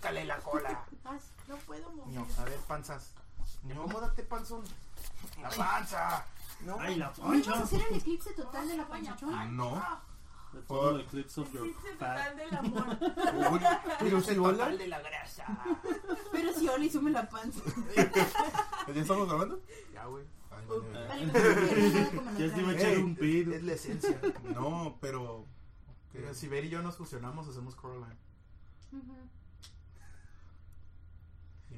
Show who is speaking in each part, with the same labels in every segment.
Speaker 1: pícale la cola.
Speaker 2: No puedo mover.
Speaker 1: No, a ver, panzas. No, acomódate, panzón. La panza. No.
Speaker 3: Ay, la
Speaker 2: ¿No ibas a
Speaker 3: pancha.
Speaker 2: hacer el eclipse total de la panchachón?
Speaker 4: No.
Speaker 3: The total eclipse of your
Speaker 5: Existe
Speaker 3: fat.
Speaker 5: total del amor.
Speaker 4: Uy, pero si hola.
Speaker 1: Total de la grasa.
Speaker 2: Pero si Oli sume la panza.
Speaker 4: ¿Ya estamos grabando?
Speaker 1: Ya, güey.
Speaker 4: Ay, vale,
Speaker 2: Vale,
Speaker 3: Ya te iba a echar
Speaker 1: Ey,
Speaker 3: un pedo.
Speaker 1: Es la esencia.
Speaker 4: No, pero.
Speaker 1: Pero si Ver y yo nos fusionamos, hacemos Coraline.
Speaker 2: Ujú.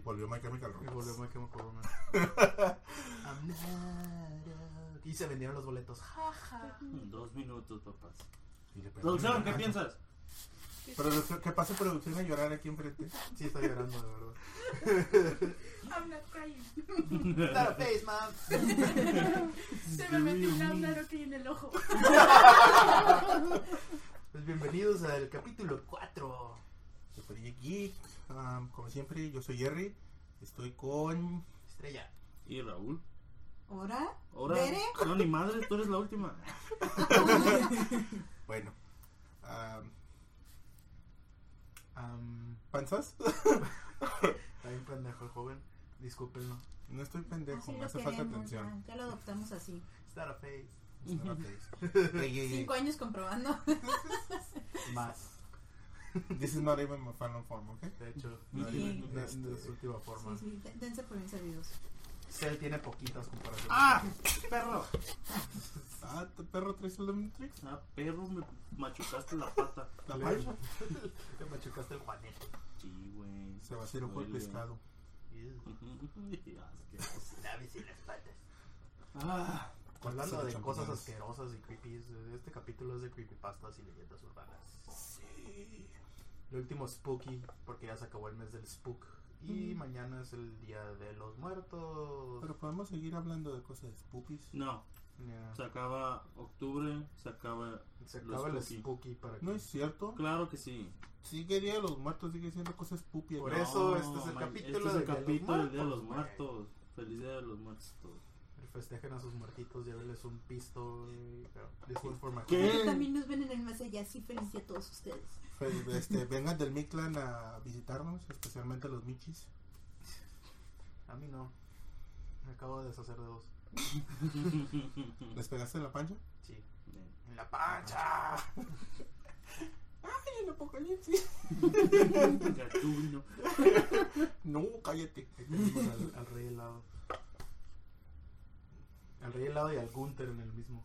Speaker 4: Y volvió My Chemical
Speaker 1: Y
Speaker 4: Romance.
Speaker 1: que acuerdo, man. I'm not a- Y se vendieron los boletos. Ja, ja.
Speaker 3: Dos minutos, papás.
Speaker 4: Y
Speaker 3: Producción, ¿qué piensas?
Speaker 4: Producción, ¿Qué pasa producción a llorar aquí enfrente?
Speaker 1: Sí, está llorando, de verdad.
Speaker 5: I'm not crying.
Speaker 1: Not a face, man.
Speaker 5: Se me metió un aquí en el ojo.
Speaker 1: Pues bienvenidos al capítulo 4.
Speaker 4: Yo soy Geek. Um, como siempre, yo soy Jerry. Estoy con.
Speaker 1: Estrella.
Speaker 3: ¿Y Raúl?
Speaker 2: ¿Ahora?
Speaker 3: Ahora.
Speaker 2: ¿Bere?
Speaker 3: No, ni madre, tú eres la última.
Speaker 4: Bueno. um,
Speaker 1: Um,
Speaker 4: ¿Panzas?
Speaker 1: está bien pendejo el joven. Discúlpenlo.
Speaker 4: No estoy pendejo, me hace falta atención.
Speaker 2: ya, ya lo adoptamos así.
Speaker 1: A face.
Speaker 4: A face. Ey.
Speaker 2: Cinco años comprobando.
Speaker 1: Más.
Speaker 4: This is not even my final form, ¿ok?
Speaker 1: De hecho,
Speaker 4: No,
Speaker 2: Sí.
Speaker 1: es, su última forma.
Speaker 2: Sí, sí, de- dense por bien servidos.
Speaker 1: Cell tiene poquitas comparaciones.
Speaker 3: ¡Ah! ¡Perro!
Speaker 4: Ah, ¿tu perro traes el Omnitrix?
Speaker 3: Ah, perro, me machucaste la pata.
Speaker 4: La pancha.
Speaker 1: Te machucaste el juanete.
Speaker 3: Sí, güey.
Speaker 4: Se va a hacer el
Speaker 3: Duele.
Speaker 4: pescado.
Speaker 3: Asqueroso.
Speaker 1: Lávese las patas.
Speaker 3: Ah,
Speaker 1: Hablando
Speaker 4: Se
Speaker 1: de cosas asquerosas y creepy, este capítulo es de creepypastas y leyendas urbanas.
Speaker 4: Sí.
Speaker 1: El último spooky, porque ya se acabó el mes del spook. Y mañana es el día de los muertos.
Speaker 4: Pero podemos seguir hablando de cosas spookies.
Speaker 3: no, se acaba octubre, se acaba.
Speaker 1: Se
Speaker 3: los
Speaker 1: acaba el
Speaker 3: spooky.
Speaker 1: spooky para que.
Speaker 4: No es cierto.
Speaker 3: Claro que sí.
Speaker 4: Sigue Día de los Muertos, sigue siendo cosas spooky.
Speaker 1: Por
Speaker 4: ¿no?
Speaker 1: eso este es el
Speaker 3: man,
Speaker 1: capítulo
Speaker 3: Este es el
Speaker 1: de
Speaker 3: capítulo del Día de los
Speaker 1: Muertos.
Speaker 3: Feliz Día de los Muertos. todos.
Speaker 1: Festejen a sus muertitos, llévenles un pisto. This for my
Speaker 4: ¿Qué?
Speaker 2: También nos ven en el más allá, sí feliz a todos ustedes.
Speaker 4: Este, vengan del Mictlan a visitarnos, especialmente los Michis.
Speaker 1: A mí no. Me acabo de deshacer de dos.
Speaker 4: ¿Les pegaste en la pancha?
Speaker 1: Sí. En la pancha.
Speaker 4: ¡Ay, el apocalipsis!
Speaker 3: Gatuno.
Speaker 4: No, cállate.
Speaker 1: Al, al rey helado. Al rey helado y al Gunther en el mismo.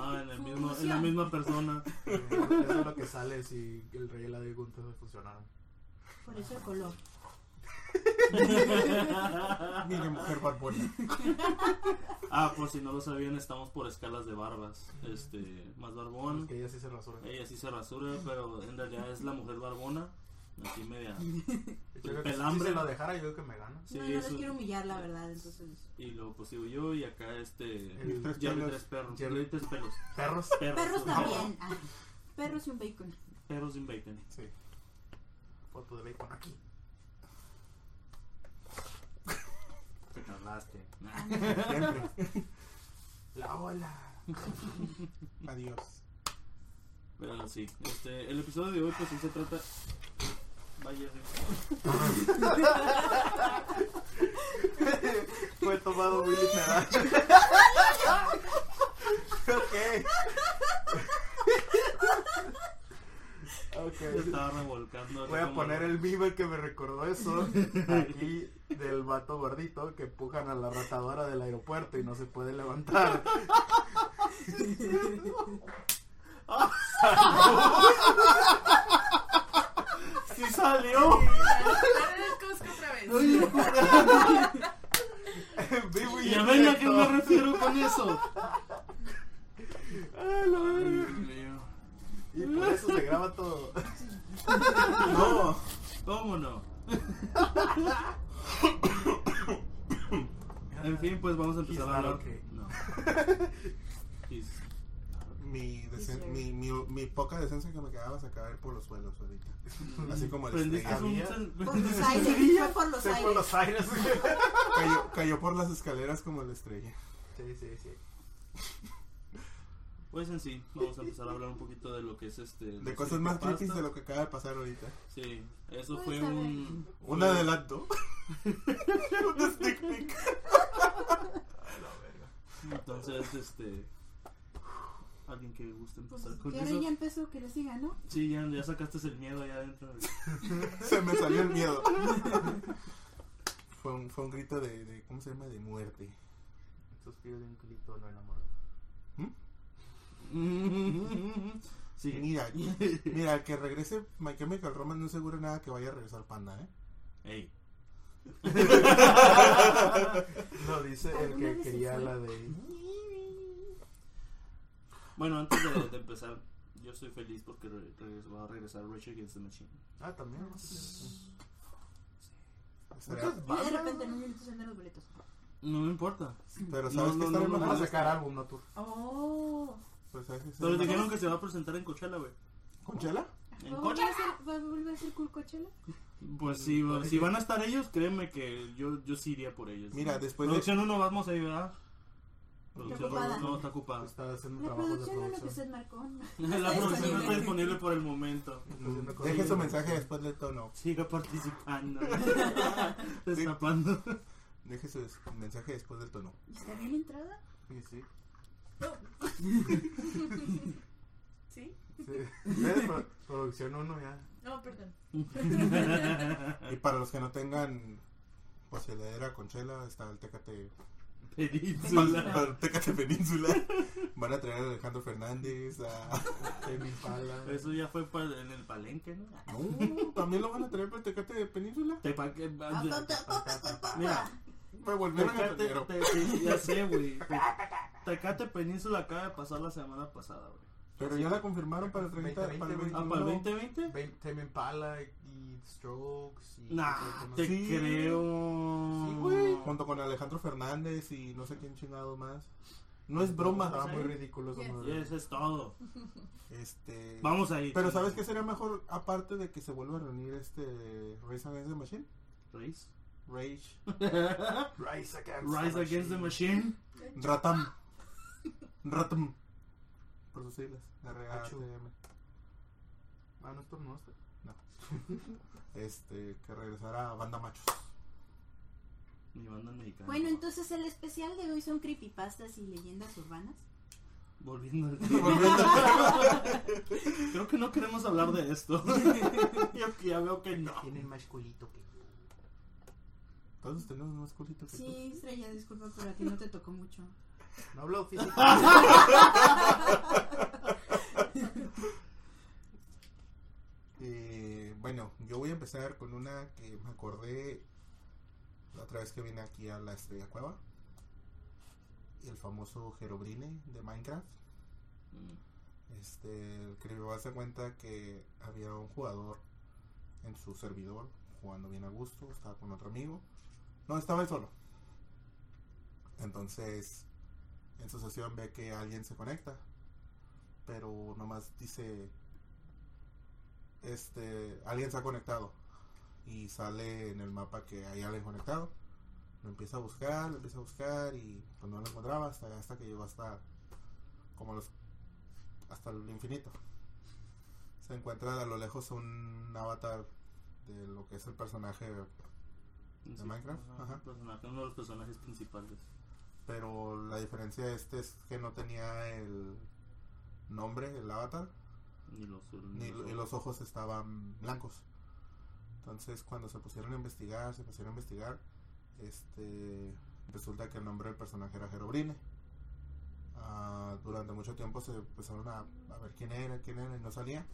Speaker 3: Ah, en, el mismo, en la misma persona.
Speaker 1: Eh, Eso es lo que sale si el rey helado y Gunther se fusionaron.
Speaker 2: Por eso el color.
Speaker 4: Mira, mujer barbona.
Speaker 3: Ah, por si no lo sabían, estamos por escalas de barbas. Este, más barbón.
Speaker 1: Que ella sí se rasura.
Speaker 3: Ella sí se rasura, pero en realidad es la mujer barbona. Así media.
Speaker 1: Yo creo que si
Speaker 3: pelambre.
Speaker 1: se lo dejara, yo creo que me gana.
Speaker 3: Sí,
Speaker 2: no, no quiero humillar, la verdad, entonces...
Speaker 3: Y luego pues sigo yo y acá este.
Speaker 1: El
Speaker 4: tres
Speaker 3: Jerry
Speaker 4: pelos.
Speaker 3: tres perros.
Speaker 1: Jerry-
Speaker 3: tres pelos.
Speaker 1: Perros.
Speaker 3: Perros.
Speaker 2: Perros también. ah, perros y un bacon.
Speaker 3: Perros sin bacon.
Speaker 4: Sí.
Speaker 1: Foto de bacon aquí.
Speaker 3: Te tardaste. Nah.
Speaker 4: Siempre.
Speaker 1: La ola.
Speaker 4: Adiós.
Speaker 3: Pero sí, este, el episodio de hoy pues sí se trata. Vaya,
Speaker 1: Fue tomado muy literal. ok. Ok.
Speaker 3: se estaba revolcando.
Speaker 1: Voy a poner el meme que me recordó eso aquí del vato gordito que empujan a la ratadora del aeropuerto y no se puede levantar.
Speaker 3: ¡Sí salió!
Speaker 5: Cusco otra vez.
Speaker 1: Vivo
Speaker 3: ¿Y a ver a qué me refiero con eso?
Speaker 1: Ah, la verga.
Speaker 3: Dios mío.
Speaker 1: Y por eso se graba todo.
Speaker 4: No.
Speaker 3: ¿Cómo no? En fin, pues vamos a empezar a hablar.
Speaker 1: okay.
Speaker 3: No. He's-
Speaker 4: Mi, decen-
Speaker 2: Sí,
Speaker 4: mi, poca decencia que me quedaba se caer por los suelos ahorita. Así como el
Speaker 3: cel-
Speaker 2: Por los aires, fue por los
Speaker 1: por
Speaker 2: aires.
Speaker 1: los aires.
Speaker 4: Cayó, cayó por las escaleras como la estrella.
Speaker 1: Sí, sí, sí.
Speaker 3: Pues en sí, vamos a empezar a hablar un poquito de lo que es este.
Speaker 4: De
Speaker 3: los
Speaker 4: cosas más creepy de lo que acaba de pasar ahorita.
Speaker 3: Sí, eso
Speaker 2: Pues,
Speaker 3: fue un.
Speaker 4: Un
Speaker 3: fue-
Speaker 4: adelanto. Un sneak peek.
Speaker 3: Entonces, este. Alguien que guste
Speaker 2: Pues,
Speaker 3: empezar con
Speaker 2: y ahora
Speaker 3: eso.
Speaker 2: ya empezó que le siga, ¿no?
Speaker 3: Sí, ya, ya sacaste el miedo allá adentro.
Speaker 4: Se me salió el miedo. Fue un, fue un grito de, de, ¿cómo se llama? De muerte.
Speaker 1: Suspiro de un culito no enamorado.
Speaker 3: Sí.
Speaker 4: Mira, mira, que regrese My Chemical Romance no asegura nada que vaya a regresar Panda, ¿eh?
Speaker 3: Ey.
Speaker 1: No, dice el
Speaker 2: ¿Alguna
Speaker 1: que quería la de.
Speaker 3: Bueno, antes de, de empezar, yo estoy feliz porque re- regres- va a regresar Rage Against the Machine.
Speaker 1: Ah, también.
Speaker 4: Estaría-
Speaker 2: Y de repente en un minuto se venden los boletos.
Speaker 3: No me importa.
Speaker 4: Pero
Speaker 3: No,
Speaker 4: sabes
Speaker 3: no,
Speaker 4: que estaría
Speaker 3: no, no,
Speaker 1: Van a sacar álbum, no tour.
Speaker 2: Oh.
Speaker 4: Pues, ¿sabes qué
Speaker 3: Pero dijeron que se va a presentar en Coachella, güey.
Speaker 4: ¿Con chela?
Speaker 3: ¿En
Speaker 2: ¿Va a volver
Speaker 3: Coachella?
Speaker 2: a ser- va a volver a ser cool Coachella?
Speaker 3: Pues sí, va- si van a estar ellos, créeme que yo, yo sí iría por ellos.
Speaker 4: Mira, después de...
Speaker 3: Producción 1 vamos ahí, ¿verdad? Producción
Speaker 2: ocupada.
Speaker 3: no, está ocupada.
Speaker 1: Está haciendo
Speaker 2: La
Speaker 1: trabajos de
Speaker 2: producción no lo que
Speaker 1: producción.
Speaker 2: se marcó.
Speaker 3: La producción no está disponible por el momento.
Speaker 4: Mm, Deje su mensaje después del tono.
Speaker 3: Siga participando. Destapando.
Speaker 4: Deje su mensaje después del tono.
Speaker 2: ¿Y ¿Está bien la entrada?
Speaker 1: Sí, sí.
Speaker 5: ¿Sí?
Speaker 1: Producción 1 ya.
Speaker 5: No, perdón.
Speaker 4: Y para los que no tengan pues heladera con chela, está el Tecate...
Speaker 3: Península.
Speaker 4: Para Tecate Península. Van a traer a Alejandro Fernández, a...
Speaker 3: Eso ya fue pa- en el palenque, ¿no?
Speaker 4: No, también lo van a traer para el Tecate Península.
Speaker 3: Te pa- que-. Mira,
Speaker 4: Me volvieron a
Speaker 3: Tecate, te- te- ya sé, güey. Te- Tecate Península acaba de pasar la semana pasada, güey.
Speaker 4: Pero ya la confirmaron para el 30, para el
Speaker 1: 20,
Speaker 3: Ah, para el
Speaker 4: 21.
Speaker 3: 2020?
Speaker 1: Ve- Tame Impala y Strokes. Y
Speaker 3: Nah, te
Speaker 4: Sí.
Speaker 3: creo.
Speaker 4: Sí, güey. Junto con Alejandro Fernández y no sé quién chingado más. No es broma.
Speaker 1: Estaba muy
Speaker 3: ¿Sí?
Speaker 1: ridículo eso.
Speaker 3: Es todo.
Speaker 4: Este.
Speaker 3: Vamos ahí.
Speaker 4: Pero ¿sabes qué sería mejor aparte de que se vuelva a reunir este Rise Against the Machine?
Speaker 3: Race.
Speaker 4: Rage.
Speaker 1: Rise Against,
Speaker 3: Rise Against the Machine.
Speaker 4: Ratam. Ratam. Por sus siglas. R-A-T-M.
Speaker 1: Ah, no estornudaste.
Speaker 4: Este, que regresara a Banda Machos.
Speaker 3: Mi banda mexicana.
Speaker 2: Bueno, entonces el especial de hoy son creepypastas y leyendas urbanas.
Speaker 3: Volviendo al
Speaker 4: Volviendo
Speaker 3: Creo que no queremos hablar de esto. Yo que ya veo que no.
Speaker 1: Tienen más culito que yo.
Speaker 4: Todos tenemos más culito que
Speaker 2: Sí, Estrella, disculpa, pero aquí no te tocó mucho.
Speaker 1: No hablo físico.
Speaker 4: tú. Eh, bueno, yo voy a empezar con una que me acordé la otra vez que vine aquí a la Estrella Cueva. El famoso Herobrine de Minecraft. Este, el creepypasta cuenta que había un jugador en su servidor jugando bien a gusto, estaba con otro amigo. No, estaba él solo. Entonces, en su sesión ve que alguien se conecta, pero nomás dice, este, alguien se ha conectado y sale en el mapa que hay alguien conectado. Lo empieza a buscar, lo empieza a buscar y pues no lo encontraba hasta, hasta que llegó hasta como los hasta el infinito. Se encuentra a lo lejos un avatar de lo que es el personaje,
Speaker 3: Sí,
Speaker 4: Minecraft?
Speaker 3: ajá, personaje, uno de los personajes principales.
Speaker 4: Pero la diferencia de este es que no tenía el nombre, el avatar,
Speaker 3: Ni los,
Speaker 4: ni, y los ojos estaban blancos. Entonces cuando se pusieron a investigar, se pusieron a investigar, este resulta que el nombre del personaje era Herobrine. Ah, durante mucho tiempo se empezaron a, a ver quién era, quién era y no salía.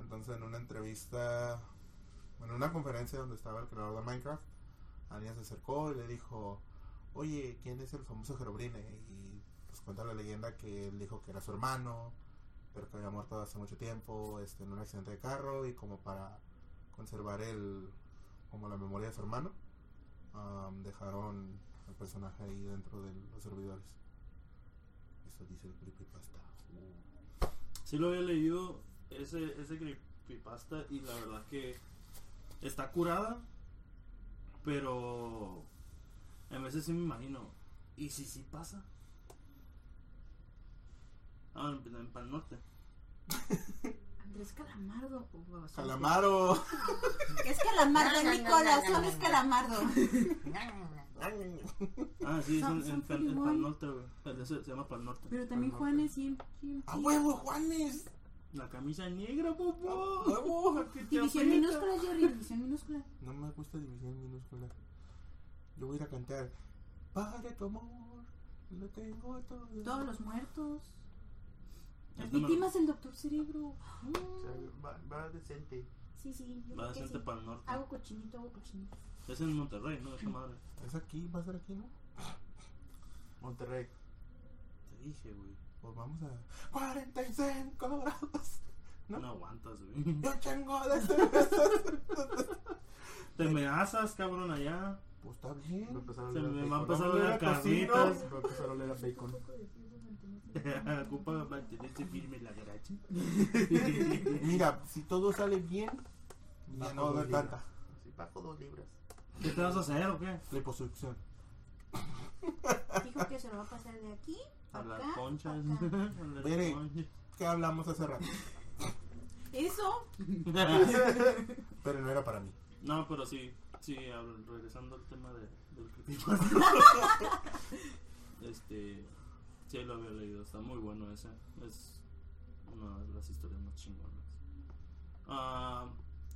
Speaker 4: Entonces en una entrevista, en una conferencia donde estaba el creador de Minecraft, alguien se acercó y le dijo, oye, ¿quién es el famoso Herobrine? Y pues cuenta la leyenda que él dijo que era su hermano, pero que había muerto hace mucho tiempo este, en un accidente de carro y como para conservar el como la memoria de su hermano dejaron el personaje ahí dentro de los servidores eso dice el creepypasta Uh.
Speaker 3: Sí lo había leído ese, ese creepypasta y la verdad que está curada, pero a veces sí me imagino, ¿y si sí pasa? Ah, en, en Pal Norte.
Speaker 2: Andrés Calamardo. o-
Speaker 4: Calamaro.
Speaker 2: Es Calamardo, Nicolás, solo es Calamardo.
Speaker 3: Ah, sí, es
Speaker 2: Son-
Speaker 3: en,
Speaker 2: son
Speaker 3: en, en Norte, güey. El de ese se llama Pal Norte.
Speaker 2: Pero también y y-
Speaker 4: ¡A huevo, Juanes!
Speaker 3: La camisa negra,
Speaker 4: ¡A
Speaker 3: popó.
Speaker 4: huevo!
Speaker 3: Que te
Speaker 2: División minúscula, Jerry, división minúscula.
Speaker 4: No me gusta división minúscula. Yo voy a ir a cantar. Padre, tu amor, lo tengo todo.
Speaker 2: Todos los muertos. Las víctimas del Doctor Cerebro.
Speaker 1: O sea, va, va decente.
Speaker 2: Sí, sí, yo
Speaker 3: Va a
Speaker 2: creo que
Speaker 3: hacerte
Speaker 2: sí.
Speaker 3: Pal Norte.
Speaker 2: Hago cochinito, hago cochinito.
Speaker 3: Es en Monterrey, ¿no? Esa madre.
Speaker 4: ¿Es aquí? ¿Va a ser aquí, no?
Speaker 1: Monterrey.
Speaker 3: Te dije, güey.
Speaker 4: Pues vamos a 45 grados.
Speaker 3: No,
Speaker 4: ¿No?
Speaker 3: aguantas, güey.
Speaker 4: Yo chingo de.
Speaker 3: Te me asas, cabrón, allá.
Speaker 4: Pues está bien.
Speaker 3: Se
Speaker 1: a
Speaker 3: me
Speaker 1: bacon.
Speaker 3: va a empezar a
Speaker 4: Vamos a
Speaker 3: oler a
Speaker 4: ir a
Speaker 3: carnitas.
Speaker 1: Va a empezar a oler a bacon.
Speaker 3: Ocupa mantenerse firme la garacha.
Speaker 4: Mira, si todo sale bien, ya no va a haber tanta
Speaker 1: Sí, bajo dos libras.
Speaker 3: ¿Qué te vas a hacer o qué?
Speaker 4: liposucción.
Speaker 2: Dijo que se lo va a pasar de aquí
Speaker 3: A las conchas. las
Speaker 4: Mire.
Speaker 3: conchas.
Speaker 4: ¿Qué hablamos hace rato?
Speaker 2: Eso.
Speaker 4: Pero no era para mí.
Speaker 3: No, pero sí, sí, regresando al tema de, del creepypasta. este, sí lo había leído, está muy bueno ese. Es una de las historias más chingonas. Ah,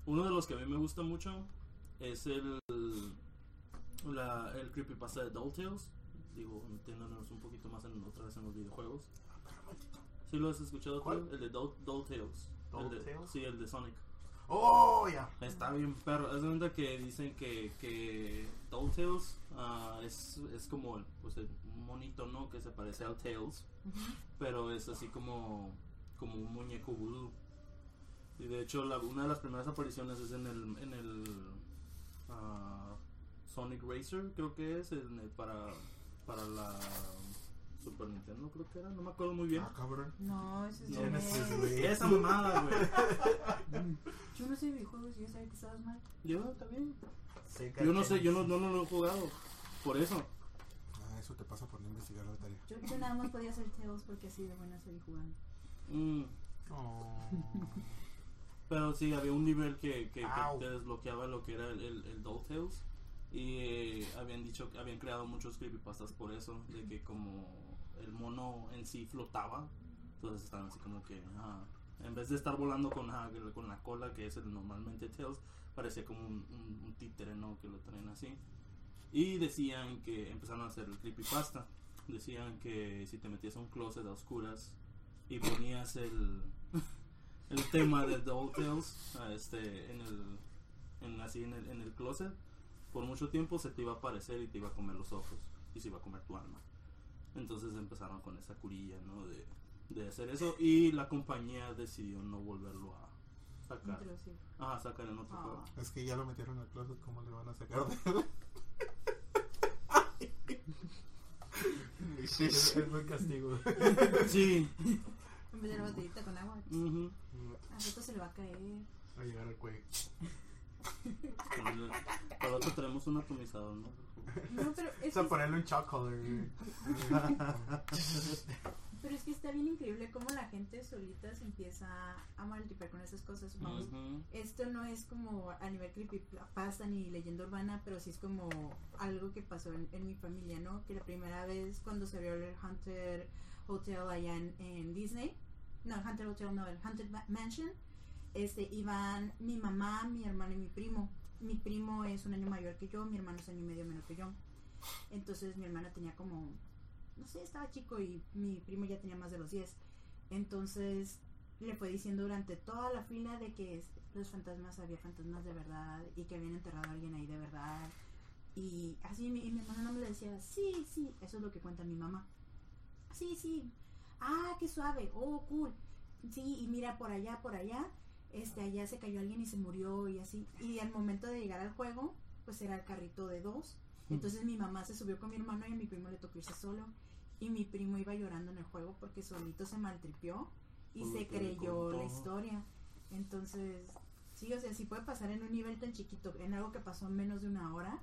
Speaker 3: uno de los que a mí me gusta mucho es el, la, el creepypasta de Doll Tales. Digo, metiéndonos un poquito más en, otra vez en los videojuegos. ¿Sí lo has escuchado?
Speaker 1: ¿Cuál?
Speaker 3: El de Doll, Doll Tales. El de-
Speaker 1: ¿Doll
Speaker 3: Sí, el de Sonic.
Speaker 1: ¡Oh, ya!
Speaker 3: Está bien perro. Es de cuenta que dicen que, que Tails es, es como pues, el monito, ¿no? Que se parece al Tails. Pero es así como, como un muñeco voodoo. Y de hecho, la- una de las primeras apariciones es en el, en el ah, Sonic Racer, creo que es, en el- para, para la Super Nintendo, creo que era. No me acuerdo muy bien.
Speaker 4: Ah, cabrón.
Speaker 2: No, ese es
Speaker 1: Genesis, güey.
Speaker 3: Esa mamada, güey.
Speaker 2: Yo no sé de videojuegos y yo sabía que estabas mal.
Speaker 3: Yo también. Yo no sé, yo no, no, no lo he jugado. Por eso.
Speaker 4: Ah, eso te pasa por no investigar la tarea.
Speaker 2: Yo, yo nada más podía hacer Tails porque así de buena soy jugando.
Speaker 3: Mm,
Speaker 4: Oh.
Speaker 3: pero sí, había un nivel que, que, que te desbloqueaba lo que era el, el, el. Y eh, habían dicho, habían creado muchos creepypastas por eso, de que como el mono en sí flotaba, entonces estaban así como que, ah, en vez de estar volando con, ah, con la cola, que es el normalmente Tails, parecía como un, un, títere, ¿no? Que lo traen así. Y decían que empezaron a hacer el creepypasta. Decían que si te metías a un closet a oscuras y ponías el, el tema de DuckTales ah, este, en el, en, así en el, en el closet, por mucho tiempo se te iba a aparecer y te iba a comer los ojos y se iba a comer tu alma. Entonces empezaron con esa curilla, ¿no? De, de hacer eso y la compañía decidió no volverlo a sacar. Ah, sacar en otro
Speaker 2: Ah.
Speaker 3: juego.
Speaker 4: Es que ya lo metieron al closet, ¿cómo le van a sacar él?
Speaker 1: Es, es buen castigo.
Speaker 3: Sí.
Speaker 2: En vez de la botellita con agua. A rato se le va a caer.
Speaker 1: Va a llegar al cuello.
Speaker 3: Para otro tenemos un atomizador, ¿no?
Speaker 2: No, pero es, que,
Speaker 1: ponerle un chocolate.
Speaker 2: pero es que está bien increíble cómo la gente solita se empieza a multiplicar con esas cosas. Vamos. Esto no es como a nivel creepypasta ni leyenda urbana, pero sí es como algo que pasó en, en mi familia, ¿no? Que la primera vez cuando se abrió el Hunter Hotel allá en, en Disney, no, el Hunter Hotel no, el Hunter Ma- Mansion, este, iban mi mamá, mi hermano y mi primo. Mi primo es un año mayor que yo, mi hermano es año y medio menor que yo. Entonces mi hermana tenía como, no sé, estaba chico y mi primo ya tenía más de los 10. Entonces le fue diciendo durante toda la fila de que los fantasmas había fantasmas de verdad y que habían enterrado a alguien ahí de verdad. Y así mi, y hermano no me le decía, sí, sí, eso es lo que cuenta mi mamá. Sí, sí. Ah, qué suave. Oh, cool. Sí, y mira por allá, por allá. Este, allá se cayó alguien y se murió y así. Y al momento de llegar al juego, pues era el carrito de dos. Entonces mi mamá se subió con mi hermano y a mi primo le tocó irse solo. Y mi primo iba llorando en el juego porque solito se maltripió y se creyó la historia. Entonces, sí, o sea, si puede pasar en un nivel tan chiquito, en algo que pasó en menos de una hora,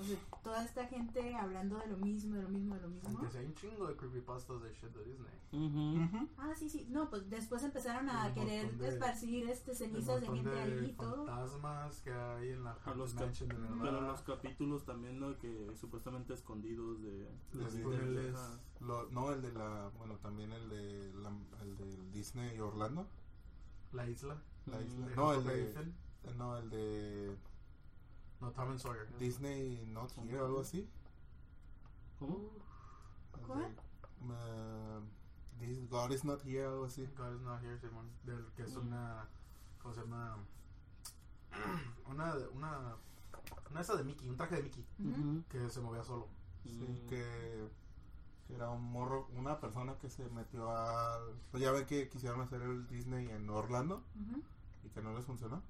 Speaker 2: O sea, toda esta gente hablando de lo mismo, de lo mismo, de lo mismo.
Speaker 1: Aunque si hay un chingo de creepypastas de shit de Disney.
Speaker 3: Ujú.
Speaker 2: Ah, sí, sí. No, pues después empezaron a querer
Speaker 1: de-
Speaker 2: esparcir este cenizas de gente
Speaker 1: de
Speaker 2: ahí y todo.
Speaker 1: fantasmas que hay en la
Speaker 3: los
Speaker 1: Mansion de.
Speaker 3: Pero los capítulos también, ¿no? Que supuestamente escondidos de...
Speaker 1: Los
Speaker 3: de-
Speaker 1: túneles.
Speaker 4: No, el de la, bueno, también el de la, el del Disney Orlando.
Speaker 1: La isla.
Speaker 4: La
Speaker 3: Mm.
Speaker 4: isla.
Speaker 1: de
Speaker 4: No, el de, no, el de
Speaker 1: No, Tom and Sawyer.
Speaker 4: Disney Not Here o algo así.
Speaker 3: ¿Cómo?
Speaker 2: ¿Cuál?
Speaker 4: uh, This God is not here, algo así.
Speaker 1: God is not here, Simon. Del que es
Speaker 3: Mm.
Speaker 1: una. ¿Cómo se llama? Una. de- Una. Una esa de Mickey, un traje de Mickey. Que se movía solo.
Speaker 4: Sí,
Speaker 3: Mm.
Speaker 4: que, que era un morro, una persona que se metió a... Pues ya ven que quisieron hacer el Disney en Orlando
Speaker 2: Ujú.
Speaker 4: y que no les funcionó.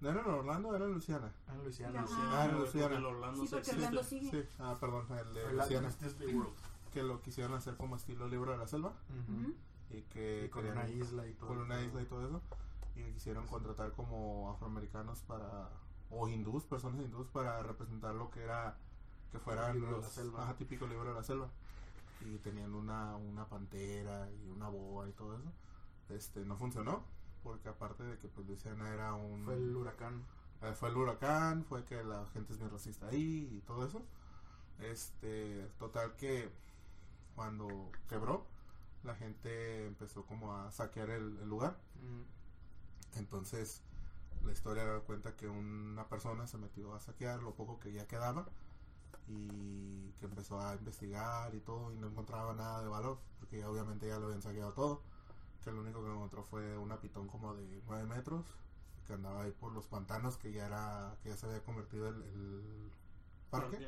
Speaker 4: ¿No era en Orlando? Era en Luciana.
Speaker 1: En.
Speaker 4: Ah, en
Speaker 3: porque
Speaker 4: Luciana.
Speaker 3: el Orlando
Speaker 2: Sí, porque. Orlando sigue.
Speaker 4: Sí, ah, perdón, el de
Speaker 1: El
Speaker 4: Luciana.
Speaker 1: Disney World.
Speaker 4: Que lo quisieron hacer como estilo libro de la selva y que
Speaker 1: Y con
Speaker 4: querían-
Speaker 1: una isla y todo.
Speaker 4: con una isla y todo eso y que quisieron contratar como afroamericanos para o hindús personas hindús para representar lo que era que fueran
Speaker 1: libro de
Speaker 4: los
Speaker 1: la selva.
Speaker 4: ajá, típico libro de la selva y tenían una una pantera y una boa y todo eso este no funcionó porque aparte de que pues Luisiana era un
Speaker 1: Fue el huracán.
Speaker 4: eh, fue el huracán, fue que la gente es bien racista ahí y todo eso. Este, total que cuando quebró, la gente empezó como a saquear el, el lugar.
Speaker 1: Mm.
Speaker 4: Entonces, la historia da cuenta que una persona se metió a saquear lo poco que ya quedaba y que empezó a investigar y todo y no encontraba nada de valor porque ya obviamente ya lo habían saqueado todo. Que lo único que encontró fue una pitón como de 9 metros que andaba ahí por los pantanos que ya era que ya se había convertido el, el parque.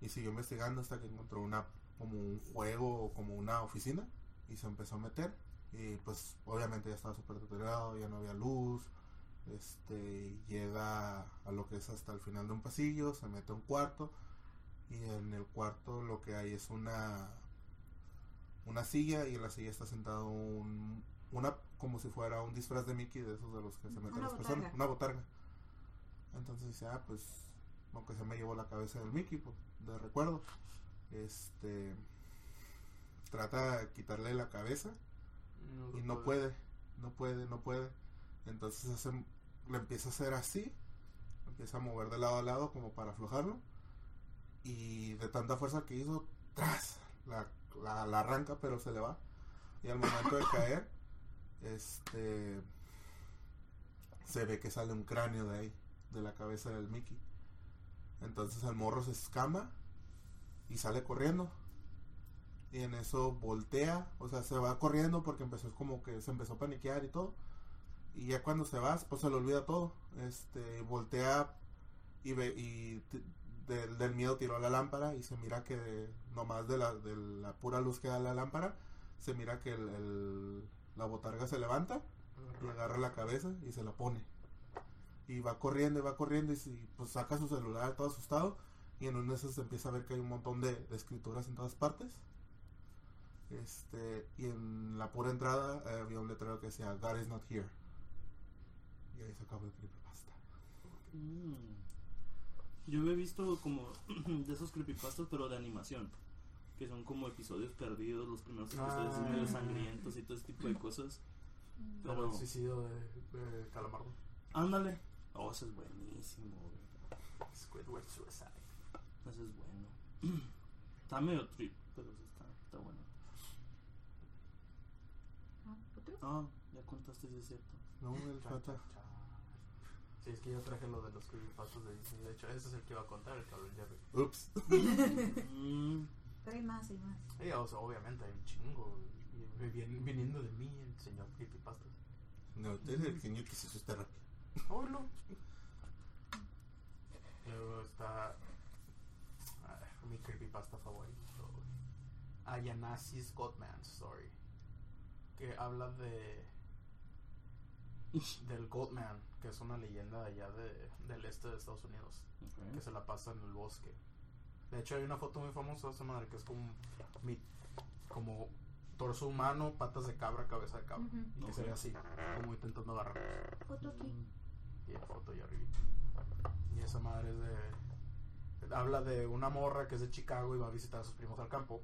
Speaker 4: Y siguió investigando hasta que encontró una como un juego o como una oficina y se empezó a meter. Y pues obviamente ya estaba súper deteriorado ya no había luz este llega a lo que es hasta el final de un pasillo se mete a un cuarto y en el cuarto lo que hay es una una silla y en la silla está sentado un una como si fuera un disfraz de Mickey de esos de los que se meten las personas una botarga entonces dice ah pues aunque se me llevó la cabeza del Mickey pues, de recuerdo este trata de quitarle la cabeza y no puede, no puede, no puede. Entonces hace, le empieza a hacer así, empieza a mover de lado a lado como para aflojarlo. Y de tanta fuerza que hizo, ¡tras! La, la, arranca, pero se le va. Y al momento de caer, este se ve que sale un cráneo de ahí, de la cabeza del Mickey. Entonces el morro se escama y sale corriendo. Y en eso voltea, o sea, se va corriendo porque empezó como que se empezó a paniquear y todo. Y ya cuando se va, pues se le olvida todo. Este, voltea y ve y del, del miedo tiró la lámpara y se mira que nomás de la, de la pura luz que da la lámpara, se mira que el, el- la botarga se levanta y agarra la cabeza y se la pone. Y va corriendo y va corriendo y pues saca su celular todo asustado y en de esas se empieza a ver que hay un montón de, de escrituras en todas partes. Este, y en la pura entrada eh, había un letrero que decía God is not here. Y ahí se acabó el creepypasta.
Speaker 3: Mm. Yo he visto como de esos creepypastas, pero de animación. Que son como episodios perdidos, los primeros episodios
Speaker 1: Ah.
Speaker 3: medio sangrientos y todo ese tipo de cosas.
Speaker 1: Como
Speaker 3: Pero,
Speaker 1: el suicidio de, de Calamardo.
Speaker 3: ándale. Oh, eso es buenísimo, güey.
Speaker 1: Squidward Suicide.
Speaker 3: Eso es bueno. Está medio trip, pero sí está, está bueno.
Speaker 2: Ah.
Speaker 3: Ah, ya contaste, si es cierto.
Speaker 4: No, el fata.
Speaker 1: Sí, es que yo traje lo de los creepypastas de Disney. De hecho, ese es el que iba a contar, el el Jerry.
Speaker 4: Ups.
Speaker 2: Pero hay más, hay más.
Speaker 1: Sí, o sea, obviamente hay un chingo. Y vien- viniendo de mí, el señor creepypastas.
Speaker 4: No, usted es el genio que se asusta rápido.
Speaker 1: Oilo. Luego está ah, mi creepypasta favorito. Ayanasi's Godman Story. Que habla de del Goldman, que es una leyenda de allá de, del este de Estados Unidos, que se la pasa en el bosque. De hecho hay una foto muy famosa de esa madre que es como mi, como torso humano, patas de cabra, cabeza de cabra. Y que se ve así, como intentando agarrar
Speaker 2: Otro aquí.
Speaker 1: y la foto ya arriba. Y esa madre es de habla de una morra que es de Chicago y va a visitar a sus primos al campo.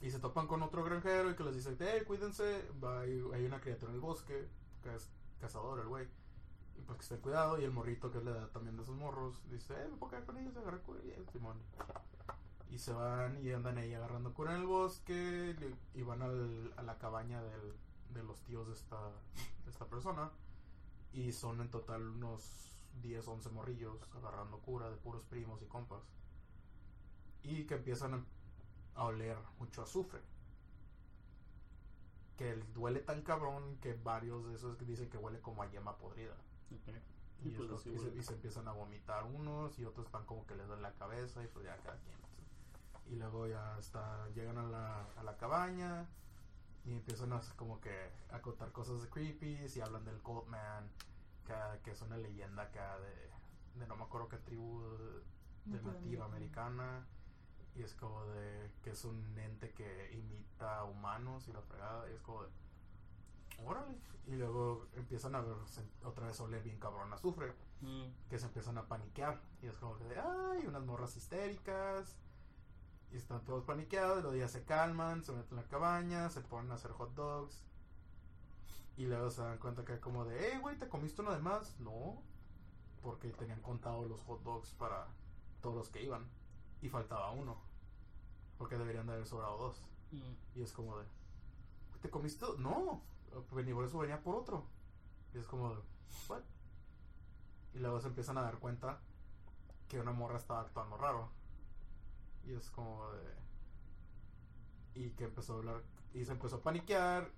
Speaker 1: Y se topan con otro granjero y que les dice, hey, cuídense, va, hay, hay una criatura en el bosque, que es cazador el güey. Y pues que estén cuidado. Y el morrito que es la edad también de esos morros, dice, eh, me puedo quedar con ellos, agarra cura y eh, Simón. Y se van y andan ahí agarrando cura en el bosque y- van al- a la cabaña del- de los tíos de esta, de esta persona. Y son en total unos 10, 11 morrillos agarrando cura de puros primos y compas. Y que empiezan a oler mucho azufre. Que el- duele tan cabrón que varios de esos dicen que huele como a yema podrida. Y,
Speaker 3: Y pues
Speaker 1: estos-
Speaker 3: así
Speaker 1: y se, y se empiezan a vomitar unos y otros están como que les duele la cabeza y pues ya cada quien. Y luego ya está, llegan a la, a la cabaña y empiezan a como que a contar cosas de creepies y hablan del Cold Man, que, que es una leyenda acá de, de no me acuerdo qué tribu de, de
Speaker 2: Nativa americana.
Speaker 1: Y es como de que es un ente que imita humanos y la fregada y es como de órale. Y luego empiezan a ver otra vez oler bien cabrón azufre
Speaker 3: Mm.
Speaker 1: que se empiezan a paniquear. Y es como que de ay unas morras histéricas y están todos paniqueados y luego ya se calman se meten en la cabaña se ponen a hacer hot dogs. Y luego se dan cuenta que como de hey güey te comiste uno de más no porque tenían contado los hot dogs para todos los que iban. Y faltaba uno porque deberían de haber sobrado dos.
Speaker 3: Mm.
Speaker 1: y es como de ¿te comiste? no Vení, por eso venía por otro y es como ¿what? y luego se empiezan a dar cuenta que una morra estaba actuando raro y es como de y que empezó a hablar y se empezó a paniquear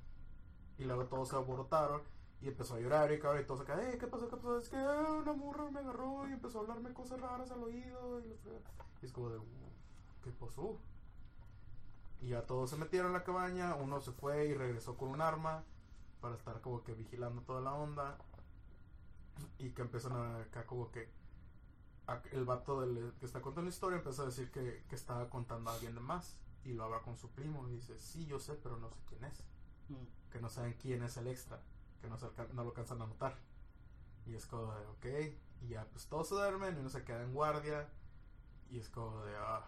Speaker 1: y luego todos se alborotaron y empezó a llorar y cabrón y todos acá, eh, ¿qué pasó? ¿qué pasó? Es que ah, una morra me agarró y empezó a hablarme cosas raras al oído y, es como de, ¿qué pasó? Y ya todos se metieron en la cabaña, uno se fue y regresó con un arma para estar como que vigilando toda la onda y que empiezan a acá como que a- el vato del, que está contando la historia empieza a decir que, que estaba contando a alguien de más y lo habla con su primo y dice, sí, yo sé, pero no sé quién es
Speaker 3: Mm.
Speaker 1: que no saben quién es el extra, que no, se no lo alcanzan a notar. Y es como de, ok, y ya pues todos se duermen y uno se queda en guardia y es como de, ah.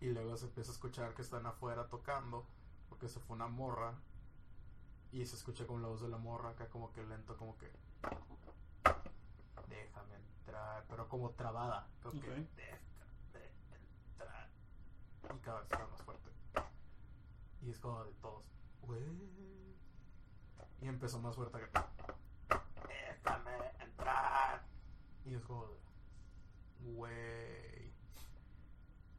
Speaker 1: Y luego se empieza a escuchar que están afuera tocando porque se fue una morra y se escucha como la voz de la morra acá como que lento, como que... Déjame entrar, pero como trabada, como que...
Speaker 3: Ok.
Speaker 1: Déjame entrar. Y cada vez está más fuerte. Y es como de todos. Y empezó más fuerte que. Déjame entrar. Y es como de. Güey.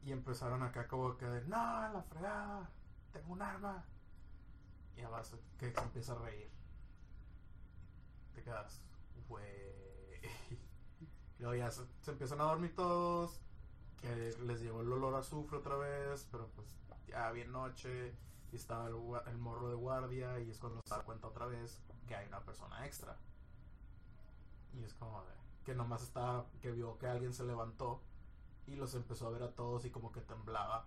Speaker 1: Y empezaron acá como que de. No, la fregada. Tengo un arma. Y además que se empieza a reír. Te quedas. Güey. Luego ya se, se empiezan a dormir todos. Que les llegó el olor a azufre otra vez. Pero pues ya bien noche y estaba el, el morro de guardia y es cuando se da cuenta otra vez que hay una persona extra y es como de que nomás estaba que vio que alguien se levantó y los empezó a ver a todos y como que temblaba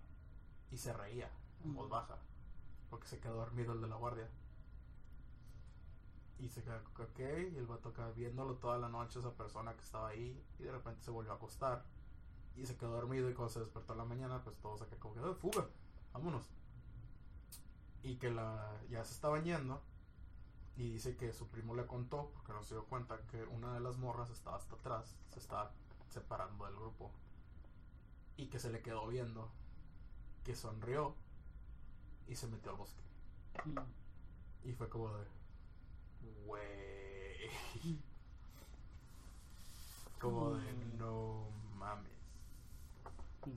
Speaker 1: y se reía en voz
Speaker 3: Mm.
Speaker 1: baja porque se quedó dormido el de la guardia. Y se quedó ok y el vato acá viéndolo toda la noche esa persona que estaba ahí y de repente se volvió a acostar. Y se quedó dormido y cuando se despertó en la mañana pues todos acá como que "Ah, fuga vámonos y que la ya se estaban yendo y dice que su primo le contó porque no se dio cuenta que una de las morras estaba hasta atrás se estaba separando del grupo. Y que se le quedó viendo que sonrió y se metió al bosque
Speaker 3: Mm.
Speaker 1: y fue como de güey como de
Speaker 3: Mm.
Speaker 1: no mames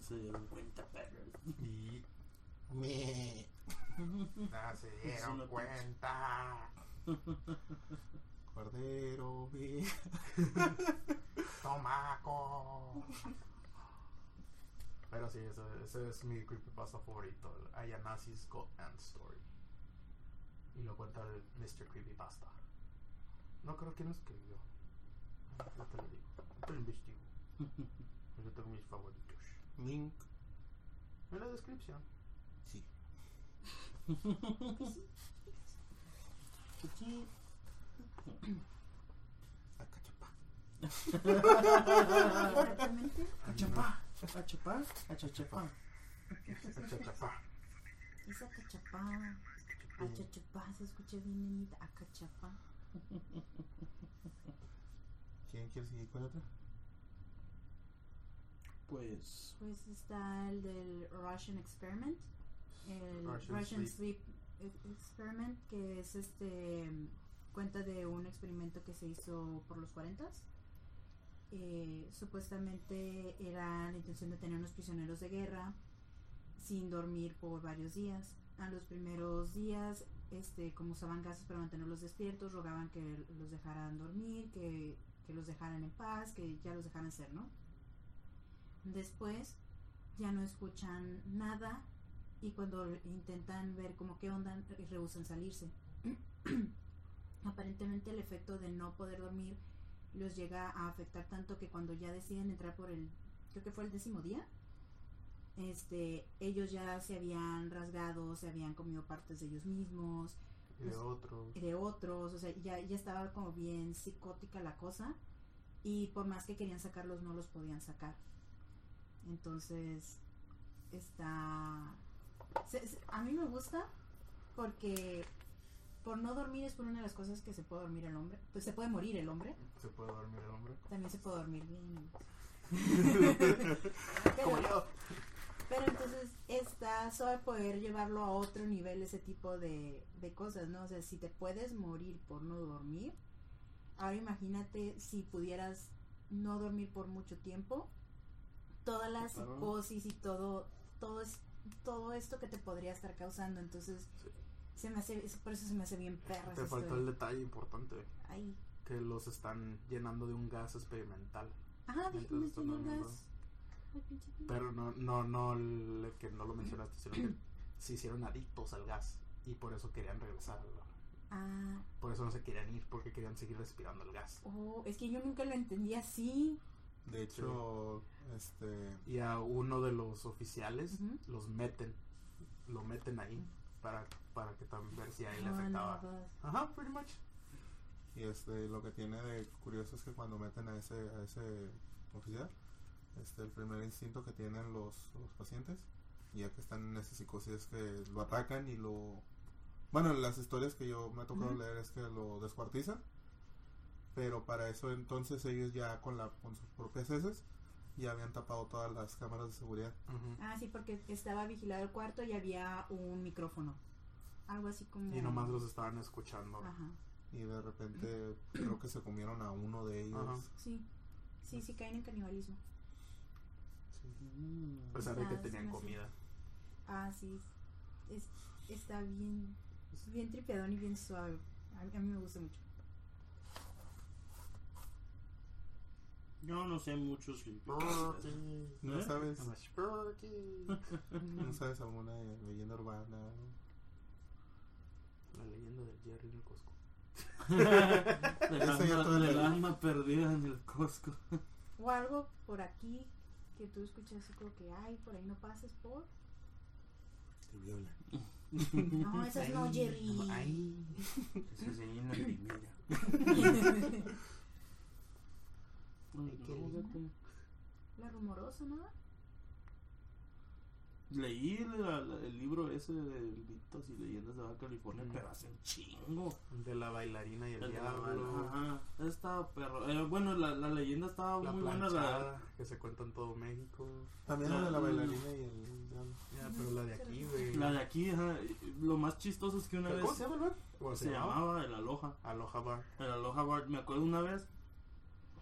Speaker 3: Se dieron cuenta, perros.
Speaker 1: y me Ah, se dieron cuenta.
Speaker 4: Cordero, ve.
Speaker 1: Tomaco. Pero sí, ese, ese es mi creepypasta favorito. El Ayanasi's Goat Ant Story. Y lo cuenta el Mr. Creepypasta. No creo quién lo escribió. Ah, Ya te lo digo. Ya te lo investigo. Yo tengo mis favoritos.
Speaker 4: Link.
Speaker 1: En la descripción.
Speaker 4: Sí. Acachapa.
Speaker 2: Exactamente.
Speaker 3: Achapá, achapá, achachapá.
Speaker 1: Chachapá.
Speaker 2: Esa cachapá. Achachapá, se escucha bien, nenita. Acachapá.
Speaker 4: ¿Quién quiere seguir con otra?
Speaker 3: Pues.
Speaker 2: Pues está el del Russian Experiment. El
Speaker 1: Russian
Speaker 2: Russian,
Speaker 1: Sleep.
Speaker 2: Sleep. Experiment, que es este. Cuenta de un experimento que se hizo por los 40 eh, supuestamente era la intención de tener unos prisioneros de guerra sin dormir por varios días. A los primeros días, este, como usaban gases para mantenerlos despiertos, rogaban que los dejaran dormir, que, que los dejaran en paz, que ya los dejaran ser, ¿no? Después ya no escuchan nada y cuando intentan ver como qué onda, rehusan salirse. Aparentemente el efecto de no poder dormir los llega a afectar tanto que cuando ya deciden entrar por el, creo que fue el décimo día, este, ellos ya se habían rasgado, se habían comido partes de ellos mismos,
Speaker 1: de otros.
Speaker 2: de otros, o sea, ya, ya estaba como bien psicótica la cosa y por más que querían sacarlos no los podían sacar. Entonces, está... se- se- a mí me gusta porque por no dormir es por una de las cosas que se puede dormir el hombre, pues se puede morir el hombre,
Speaker 1: Se puede dormir el hombre.
Speaker 2: también se puede dormir bien.
Speaker 1: Como
Speaker 2: Pero-
Speaker 1: yo.
Speaker 2: Pero entonces está suave poder llevarlo a otro nivel ese tipo de, de cosas, ¿no? O sea, si te puedes morir por no dormir, ahora imagínate si pudieras no dormir por mucho tiempo, toda la psicosis y todo, todo, es, todo esto que te podría estar causando, entonces
Speaker 1: Sí.
Speaker 2: Se me hace, por eso se me hace bien perra.
Speaker 1: Te faltó
Speaker 2: historia.
Speaker 1: el detalle importante.
Speaker 2: Ay.
Speaker 1: Que los están llenando de un gas experimental.
Speaker 2: Ajá,
Speaker 1: están
Speaker 2: mencionar
Speaker 1: dormiendo.
Speaker 2: gas.
Speaker 1: Pero no, no, no, que no lo mencionaste, sino que se hicieron adictos al gas. Y por eso querían regresar.
Speaker 2: Ah,
Speaker 1: Por eso no se querían ir, porque querían seguir respirando el gas.
Speaker 2: oh, es que yo nunca lo entendí así.
Speaker 4: De hecho, este.
Speaker 1: Y a uno de los oficiales los meten, lo meten ahí para, para que también ver si a él le
Speaker 2: Ah,
Speaker 1: afectaba.
Speaker 2: vas.
Speaker 1: Ajá, pretty much.
Speaker 4: Y este, lo que tiene de curioso es que cuando meten a ese, a ese oficial, este, el primer instinto que tienen los, los pacientes, ya que están en esa psicosis, es que lo atacan y lo... Bueno, en las historias que yo me ha tocado leer es que lo descuartizan, pero para eso entonces ellos ya con, la, con sus propias heces ya habían tapado todas las cámaras de seguridad.
Speaker 2: Ah, sí, porque estaba vigilado el cuarto y había un micrófono. Algo así como...
Speaker 1: Y nomás los estaban escuchando.
Speaker 2: Ajá.
Speaker 4: Y de repente creo que se comieron a uno de ellos.
Speaker 1: Ajá.
Speaker 2: Sí. Sí, sí caen en canibalismo.
Speaker 3: Mm.
Speaker 1: A pesar de que
Speaker 2: Ah,
Speaker 1: tenían
Speaker 2: sí, sí.
Speaker 1: comida.
Speaker 2: Ah, sí. Es, está bien... Es bien tripeadón y bien suave. A, a mí me gusta mucho.
Speaker 3: Yo no sé mucho si.
Speaker 4: ¿No
Speaker 3: ¿Eh?
Speaker 4: sabes?
Speaker 1: I'm a Spurky.
Speaker 4: ¿No sabes alguna leyenda urbana?
Speaker 1: La leyenda del Jerry en el Costco.
Speaker 3: del, alma,
Speaker 4: todo el-
Speaker 3: del alma perdida en el Costco.
Speaker 2: O algo por aquí que tú escuchas así como que, ay, por ahí no pases por...
Speaker 4: Te violan.
Speaker 2: No, esas no, Jerry.
Speaker 1: Ay.
Speaker 3: Eso se llena de primera.
Speaker 1: Ay.
Speaker 2: La rumorosa, ¿no?
Speaker 3: Leí el, la- la- el libro ese de mitos y leyendas de Baja California,
Speaker 1: Mm.
Speaker 3: pero hace un chingo.
Speaker 1: De la bailarina y el,
Speaker 3: El
Speaker 1: diablo.
Speaker 3: Ajá, estaba perro. Eh, bueno, la, la leyenda estaba
Speaker 1: La
Speaker 3: muy buena. La,
Speaker 1: que se cuenta en todo México.
Speaker 4: También la de la bailarina y el diablo.
Speaker 1: Ya, pero la de aquí, güey.
Speaker 3: la de aquí, ajá, lo más chistoso es que una
Speaker 1: ¿Cómo
Speaker 3: vez
Speaker 1: se llama el bar? ¿Cómo
Speaker 3: se llamaba el Aloha.
Speaker 1: Aloha Bar.
Speaker 3: El Aloha Bar. Me acuerdo una vez